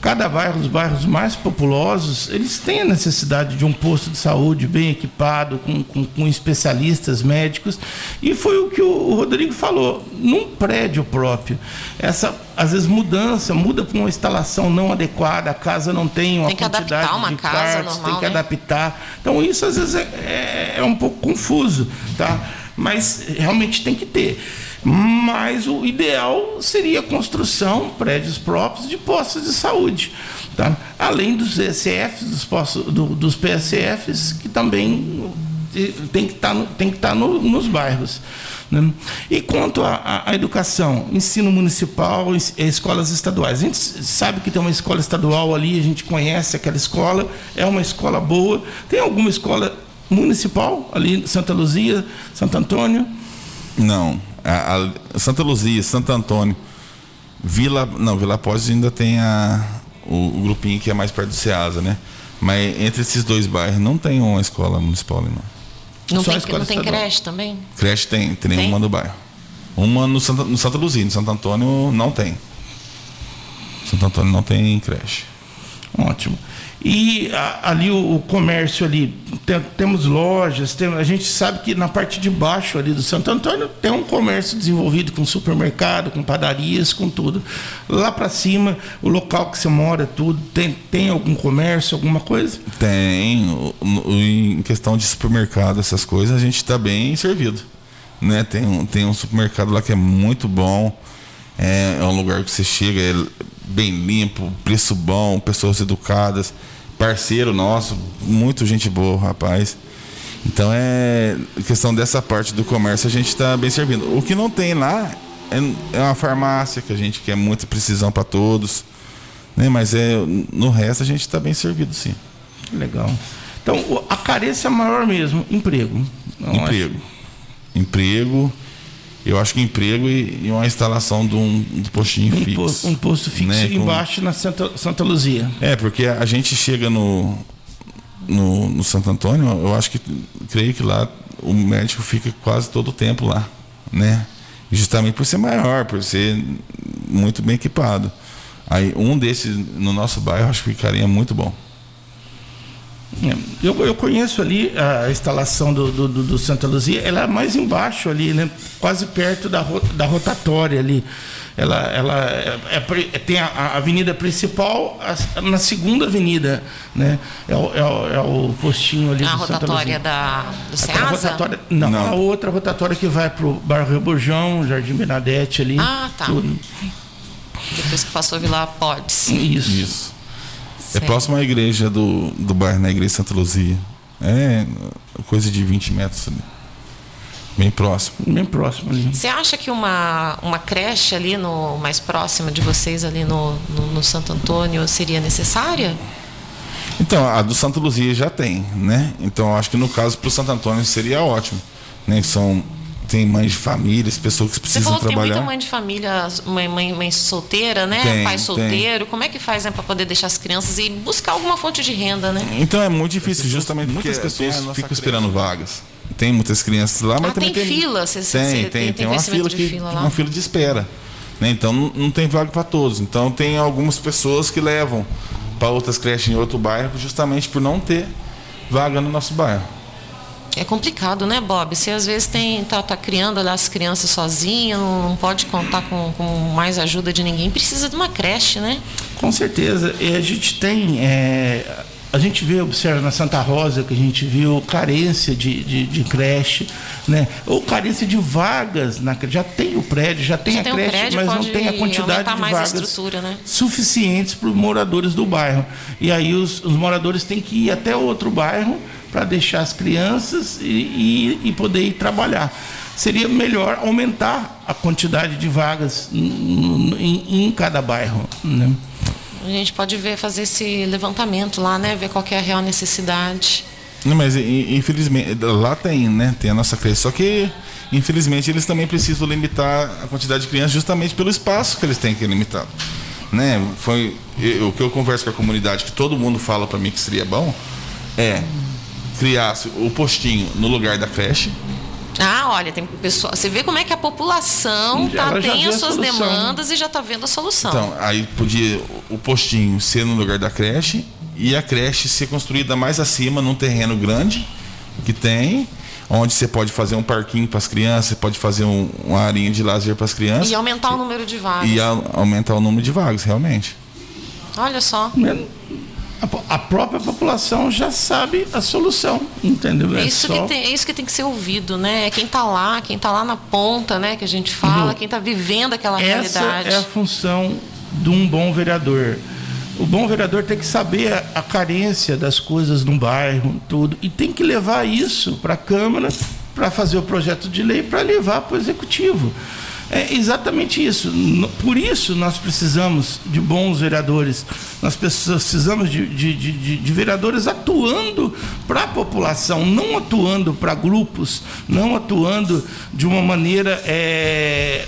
Cada bairro, os bairros mais populosos, eles têm a necessidade de um posto de saúde bem equipado, com, com- com especialistas médicos. E foi o que o, Rodrigo falou, num prédio próprio. Essa, às vezes, mudança, muda para uma instalação não adequada, a casa não tem uma Tem que quantidade adaptar uma de casa normal, tem que né? adaptar. Então isso às vezes é, é- é um pouco confuso, tá? Mas realmente tem que ter. Mas o ideal seria a construção, prédios próprios de postos de saúde, tá? Além dos ECFs, dos, postos, do- dos PSFs, que também tem que estar, no- tem que estar no- nos bairros. né? E quanto à- educação, ensino municipal, es- eh, escolas estaduais. A gente sabe que tem uma escola estadual ali, a gente conhece aquela escola, é uma escola boa. Tem alguma escola municipal ali em Santa Luzia, Santo Antônio? Não. A, a- Santa Luzia, Santo Antônio, Vila. Não, Vila Pós ainda tem a, o, o grupinho que é mais perto do Ceasa, né? Mas entre esses dois bairros não tem uma escola municipal ali, não. Não Só tem, não tem creche também? Creche tem, tem, Tem? uma no bairro. Uma no Santa, no Santa Luzia, no Santo Antônio não tem. Santo Antônio não tem creche. Ótimo. E a- ali o, o comércio ali, tem- temos lojas, tem- a gente sabe que na parte de baixo ali do Santo Antônio tem um comércio desenvolvido com supermercado, com padarias, com tudo. Lá para cima, o local que você mora, tudo, tem, tem algum comércio, alguma coisa? Tem, em questão de supermercado, essas coisas, a gente está bem servido. Né? Tem, um, tem um supermercado lá que é muito bom. É, é um lugar que você chega, é bem limpo, preço bom, pessoas educadas, parceiro nosso, muito gente boa, rapaz. Então é questão dessa parte do comércio a gente está bem servindo. O que não tem lá é, é uma farmácia que a gente quer muita precisão para todos, né? Mas é no resto a gente está bem servido sim. Legal. Então, a carência maior mesmo, emprego. Não, emprego. Emprego. Eu acho que emprego e, e uma instalação de um, de postinho Um, fixo. um posto fixo né, com- embaixo na Santa, Santa Luzia. É, porque a gente chega no, no, no Santo Antônio, eu acho que, creio que lá o médico fica quase todo o tempo lá, né? Justamente por ser maior, por ser muito bem equipado. Aí um desses no nosso bairro acho que ficaria muito bom. É, Eu, eu conheço ali a instalação do, do, do- do Santa Luzia, ela é mais embaixo ali, né? quase perto da, da rotatória ali. Ela, ela é- é tem a, a avenida principal a- na segunda avenida, né? É o, é o- é o postinho ali A do Santa rotatória Luzia. da, do Ceasa? rotatória, não, Não. a outra rotatória que vai para o bairro Rio Borjão, Jardim Bernadette ali. Ah, tá. tudo. Depois que passou Vila Podes. Isso. Isso. É próximo à igreja do, do bairro, na igreja Santa Luzia. É coisa de 20 metros ali. Bem próximo. Bem próximo ali. Você acha que uma, uma creche ali no mais próxima de vocês ali no, no, no Santo Antônio seria necessária? Então, a do Santa Luzia já tem, né? Então, eu acho que no caso para o Santo Antônio seria ótimo. Né? São, tem mães de famílias, pessoas que Você precisam falou que tem trabalhar. muita mãe de família, mãe, mãe, mãe solteira, né? Tem, Pai tem. solteiro. Como é que faz né, para poder deixar as crianças e buscar alguma fonte de renda, né? Então é muito difícil, justamente porque muitas pessoas tem ficam esperando vagas. Tem muitas crianças lá, mas Ah, também tem tem fila? Cê- tem, cê tem, tem- tem, tem uma fila de que fila uma fila de espera. né? Então não, não tem vaga para todos. Então tem algumas pessoas que levam para outras creches em outro bairro justamente por não ter vaga no nosso bairro. É complicado, né, Bob? Você às vezes tem, tá, tá criando as crianças sozinha, não, não pode contar com, com mais ajuda de ninguém, precisa de uma creche, né? Com certeza. E a gente tem. é, a gente vê, observa na Santa Rosa que a gente viu carência de, de, de creche, né? Ou carência de vagas na creche. Já tem o prédio, já tem Já a tem creche, prédio, mas não tem a quantidade de vagas estrutura, né? suficientes para os moradores do bairro. E aí os, os moradores têm que ir até outro bairro para deixar as crianças e, e, e poder ir trabalhar. Seria melhor aumentar a quantidade de vagas em, em cada bairro. Né? A gente pode ver, fazer esse levantamento lá, né? Ver qual que é a real necessidade. Não, mas infelizmente lá tem, né? Tem a nossa creche. Só que infelizmente eles também precisam limitar a quantidade de crianças justamente pelo espaço que eles têm que limitar. né? Foi eu- o que eu converso com a comunidade que todo mundo fala para mim que seria bom é criasse o postinho no lugar da creche. Ah, olha, tem pessoa. Você vê como é que a população tá, tem as suas demandas e já está vendo a solução. Então, aí podia o postinho ser no lugar da creche e a creche ser construída mais acima num terreno grande que tem, onde você pode fazer um parquinho para as crianças, você pode fazer um, uma arinha de lazer para as crianças e aumentar o número de vagas. e a- aumentar o número de vagas, realmente. Olha só. A, própria população já sabe a solução, entendeu? É isso, só- que tem, é isso que tem que ser ouvido, né? É quem está lá, quem está lá na ponta, né? Que a gente fala, Uhum. quem está vivendo aquela Essa realidade. é a função de um bom vereador. O bom vereador tem que saber a, a carência das coisas no bairro, tudo, e tem que levar isso para a Câmara para fazer o projeto de lei para levar para o Executivo. É exatamente isso. Por isso nós precisamos de bons vereadores. Nós precisamos de, de, de- de- vereadores atuando para a população, não atuando para grupos, não atuando de uma maneira é,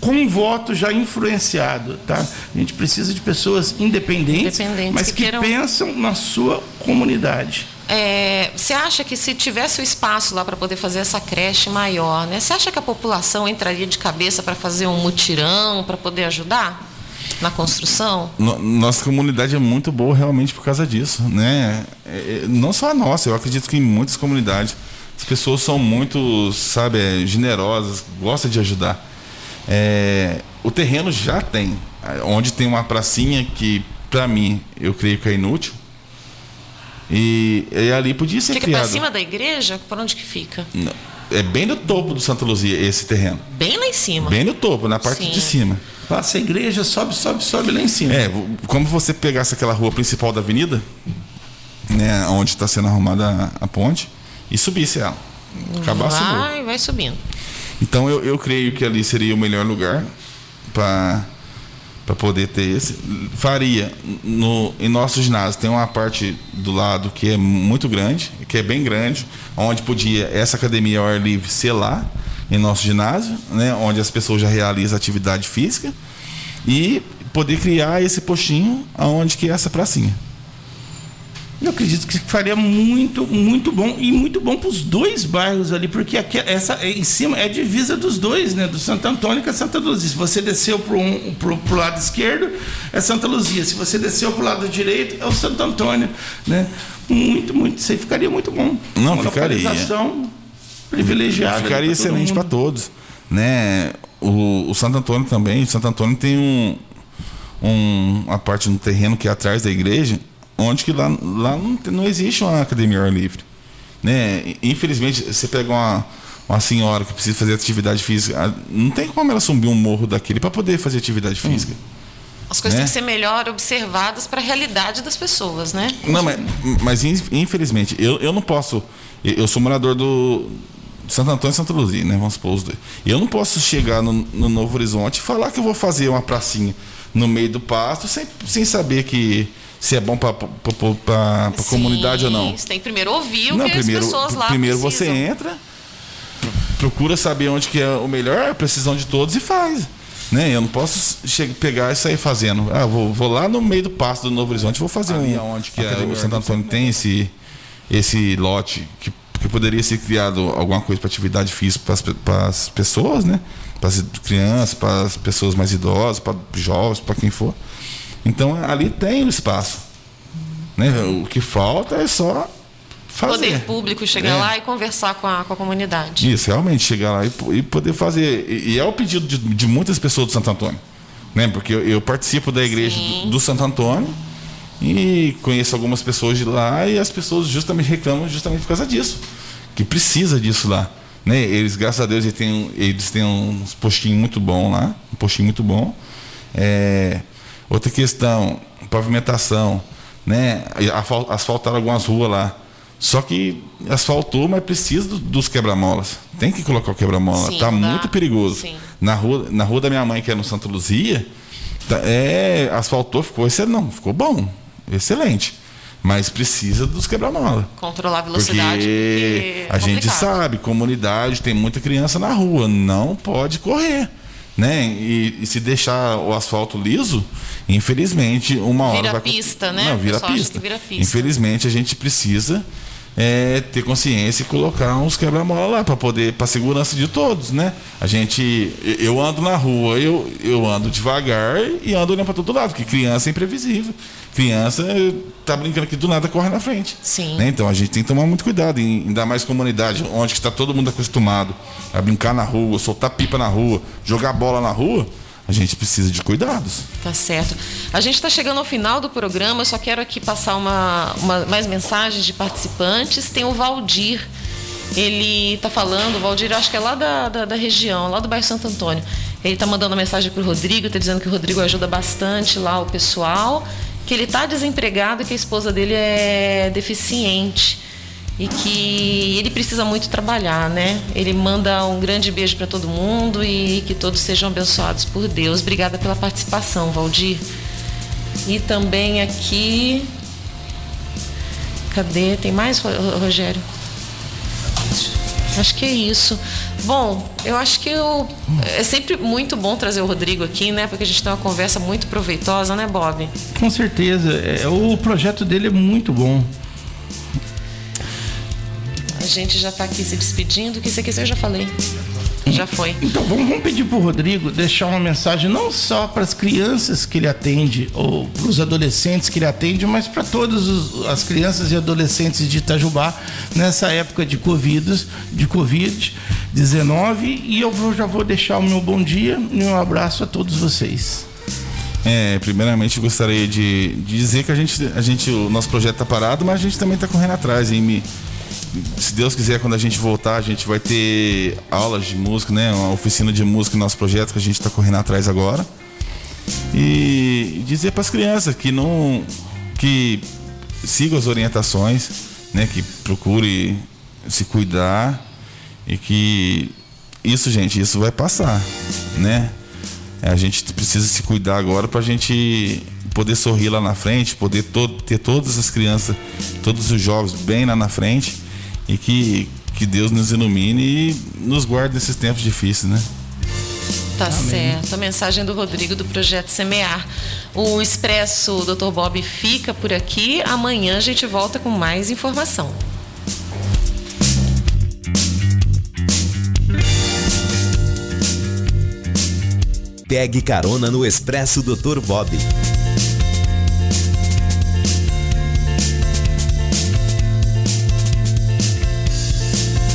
com um voto já influenciado, tá? A gente precisa de pessoas independentes, Independentes, mas que que, pensam na sua comunidade. É, você acha que se tivesse o espaço lá para poder fazer essa creche maior, né? Você acha que a população entraria de cabeça para fazer um mutirão, para poder ajudar na construção? No- nossa comunidade é muito boa realmente por causa disso, né? É, é, não só a nossa, eu acredito que em muitas comunidades as pessoas são muito, sabe, é, generosas, gostam de ajudar. É, o terreno já tem, onde tem uma pracinha que, para mim, eu creio que é inútil. E, e ali podia ser Fica para criado. cima da igreja? Por onde que fica? Não, É bem no topo do Santa Luzia esse terreno. Bem lá em cima. Bem no topo, na parte Sim. de cima. Passa a igreja, sobe, sobe, sobe lá em cima. É, como você pegasse aquela rua principal da avenida, né, onde está sendo arrumada a, a ponte, e subisse ela. Acabasse vai, vai subindo. Então eu, eu creio que ali seria o melhor lugar para para poder ter esse. Faria no em nosso ginásio tem uma parte do lado que é muito grande, que é bem grande, onde podia essa academia ao ar livre ser lá em nosso ginásio, né, onde as pessoas já realizam atividade física e poder criar esse postinho aonde que é essa pracinha. Eu acredito que faria muito, muito bom e muito bom para os dois bairros ali, porque aqui, essa é em cima é divisa dos dois, né? Do Santo Antônio com a Santa Luzia. Se você desceu para um, pro, pro lado esquerdo, é Santa Luzia. Se você desceu para o lado direito, é o Santo Antônio, né? Muito, muito. Isso aí ficaria muito bom. Não, Uma ficaria. localização privilegiada. Ficaria excelente para todos. Né? O, o Santo Antônio também. O Santo Antônio tem um, um, uma parte no terreno que é atrás da igreja, onde que lá, lá não, não existe uma academia ao ar livre. Né? Infelizmente, você pega uma, uma senhora que precisa fazer atividade física, não tem como ela subir um morro daquele para poder fazer atividade física. As coisas Né? têm que ser melhor observadas para a realidade das pessoas, né? Não, mas, mas in- infelizmente, eu, eu não posso. Eu sou morador do Santo Antônio e Santa Luzia, né? Vamos supor os dois. Eu não posso chegar no, no Novo Horizonte e falar que eu vou fazer uma pracinha no meio do pasto sem, sem saber que se é bom para a comunidade ou não. Você tem que primeiro ouvir o Não, que primeiro, as pessoas lá primeiro você precisam. entra, pro- procura saber onde que é o melhor, a precisão de todos e faz. Né? Eu não posso che- pegar e sair fazendo. Ah, vou, vou lá no meio do pasto do Novo Horizonte, vou fazer um. Onde que é, o Santo Antônio tem esse, esse lote que, que poderia ser criado alguma coisa para atividade física para as pessoas, né? Para as crianças, para as pessoas mais idosas, para jovens, para quem for. Então ali tem o espaço. Né? O que falta é só fazer. Poder público chegar É. lá e conversar com a, com a comunidade. Isso, realmente, chegar lá e, e poder fazer. E, e é o pedido de, de muitas pessoas do Santo Antônio. Né? Porque eu, eu participo da igreja do, do Santo Antônio e conheço algumas pessoas de lá e as pessoas justamente reclamam justamente por causa disso. Que precisa disso lá. Né? Eles, graças a Deus, eles têm, eles têm uns postinhos muito bom lá. Um postinho muito bom. É, outra questão, pavimentação. Né? Asfaltaram algumas ruas lá. Só que asfaltou, mas precisa do- dos quebra-molas. Tem que colocar o quebra-mola. Tá dá. muito perigoso. Sim. Na rua, na rua da minha mãe, que é no Santa Luzia, tá- é, asfaltou, ficou excelente. Não, ficou bom. Excelente. Mas precisa dos quebra-mola. Controlar a velocidade. porque é a gente sabe, comunidade, tem muita criança na rua. Não pode correr. Né? E, e se deixar o asfalto liso, infelizmente, uma hora Vira vai pista, né? Não, vira pista. vira pista. Infelizmente, a gente precisa é, ter consciência e colocar uns quebra-mola lá para poder, para segurança de todos, né? A gente, eu ando na rua, eu, eu ando devagar e ando olhando para todo lado, porque criança é imprevisível. Criança eh, tá brincando aqui do nada corre na frente. Sim. né? Então a gente tem que tomar muito cuidado, em- ainda mais comunidade, onde está todo mundo acostumado a brincar na rua, soltar pipa na rua, jogar bola na rua. A gente precisa de cuidados. Tá certo. A gente está chegando ao final do programa, eu só quero aqui passar uma, uma- mais mensagens de participantes. Tem o Valdir. Ele está falando, o Valdir, acho que é lá da, da, da região, lá do bairro Santo Antônio. Ele está mandando uma mensagem para o Rodrigo, está dizendo que o Rodrigo ajuda bastante lá o pessoal, que ele está desempregado e que a esposa dele é deficiente e que ele precisa muito trabalhar, né? Ele manda um grande beijo para todo mundo e que todos sejam abençoados por Deus. Obrigada pela participação, Valdir. E também aqui. Cadê? Tem mais, Ro- Rogério? Acho que é isso. Bom, eu acho que eu... é sempre muito bom trazer o Rodrigo aqui, né? Porque a gente tem uma conversa muito proveitosa, né, Bob? Com certeza. É, o projeto dele é muito bom. A gente já está aqui se despedindo. Que você quer, eu já falei. Já foi. Então vamos, pedir para o Rodrigo deixar uma mensagem não só para as crianças que ele atende ou para os adolescentes que ele atende, mas para todas as crianças e adolescentes de Itajubá nessa época de Covid, de Covid-19. E eu vou- já vou deixar o meu bom dia e um abraço a todos vocês. É, primeiramente gostaria de, de dizer que a gente, a gente, o nosso projeto está parado, mas a gente também está correndo atrás. E me, se Deus quiser, quando a gente voltar, a gente vai ter aulas de música, né? Uma oficina de música no nosso projeto que a gente está correndo atrás agora. E dizer para as crianças que não, que sigam as orientações, né? Que procure se cuidar e que isso, gente, isso vai passar, né? É, A gente precisa se cuidar agora para a gente poder sorrir lá na frente, poder to- ter todas as crianças, todos os jovens bem lá na frente e que, que Deus nos ilumine e nos guarde nesses tempos difíceis, né? Tá certo. A mensagem do Rodrigo do Projeto Semear. O Expresso Dr. Bob fica por aqui. Amanhã a gente volta com mais informação. Pegue carona no Expresso Dr. Bob.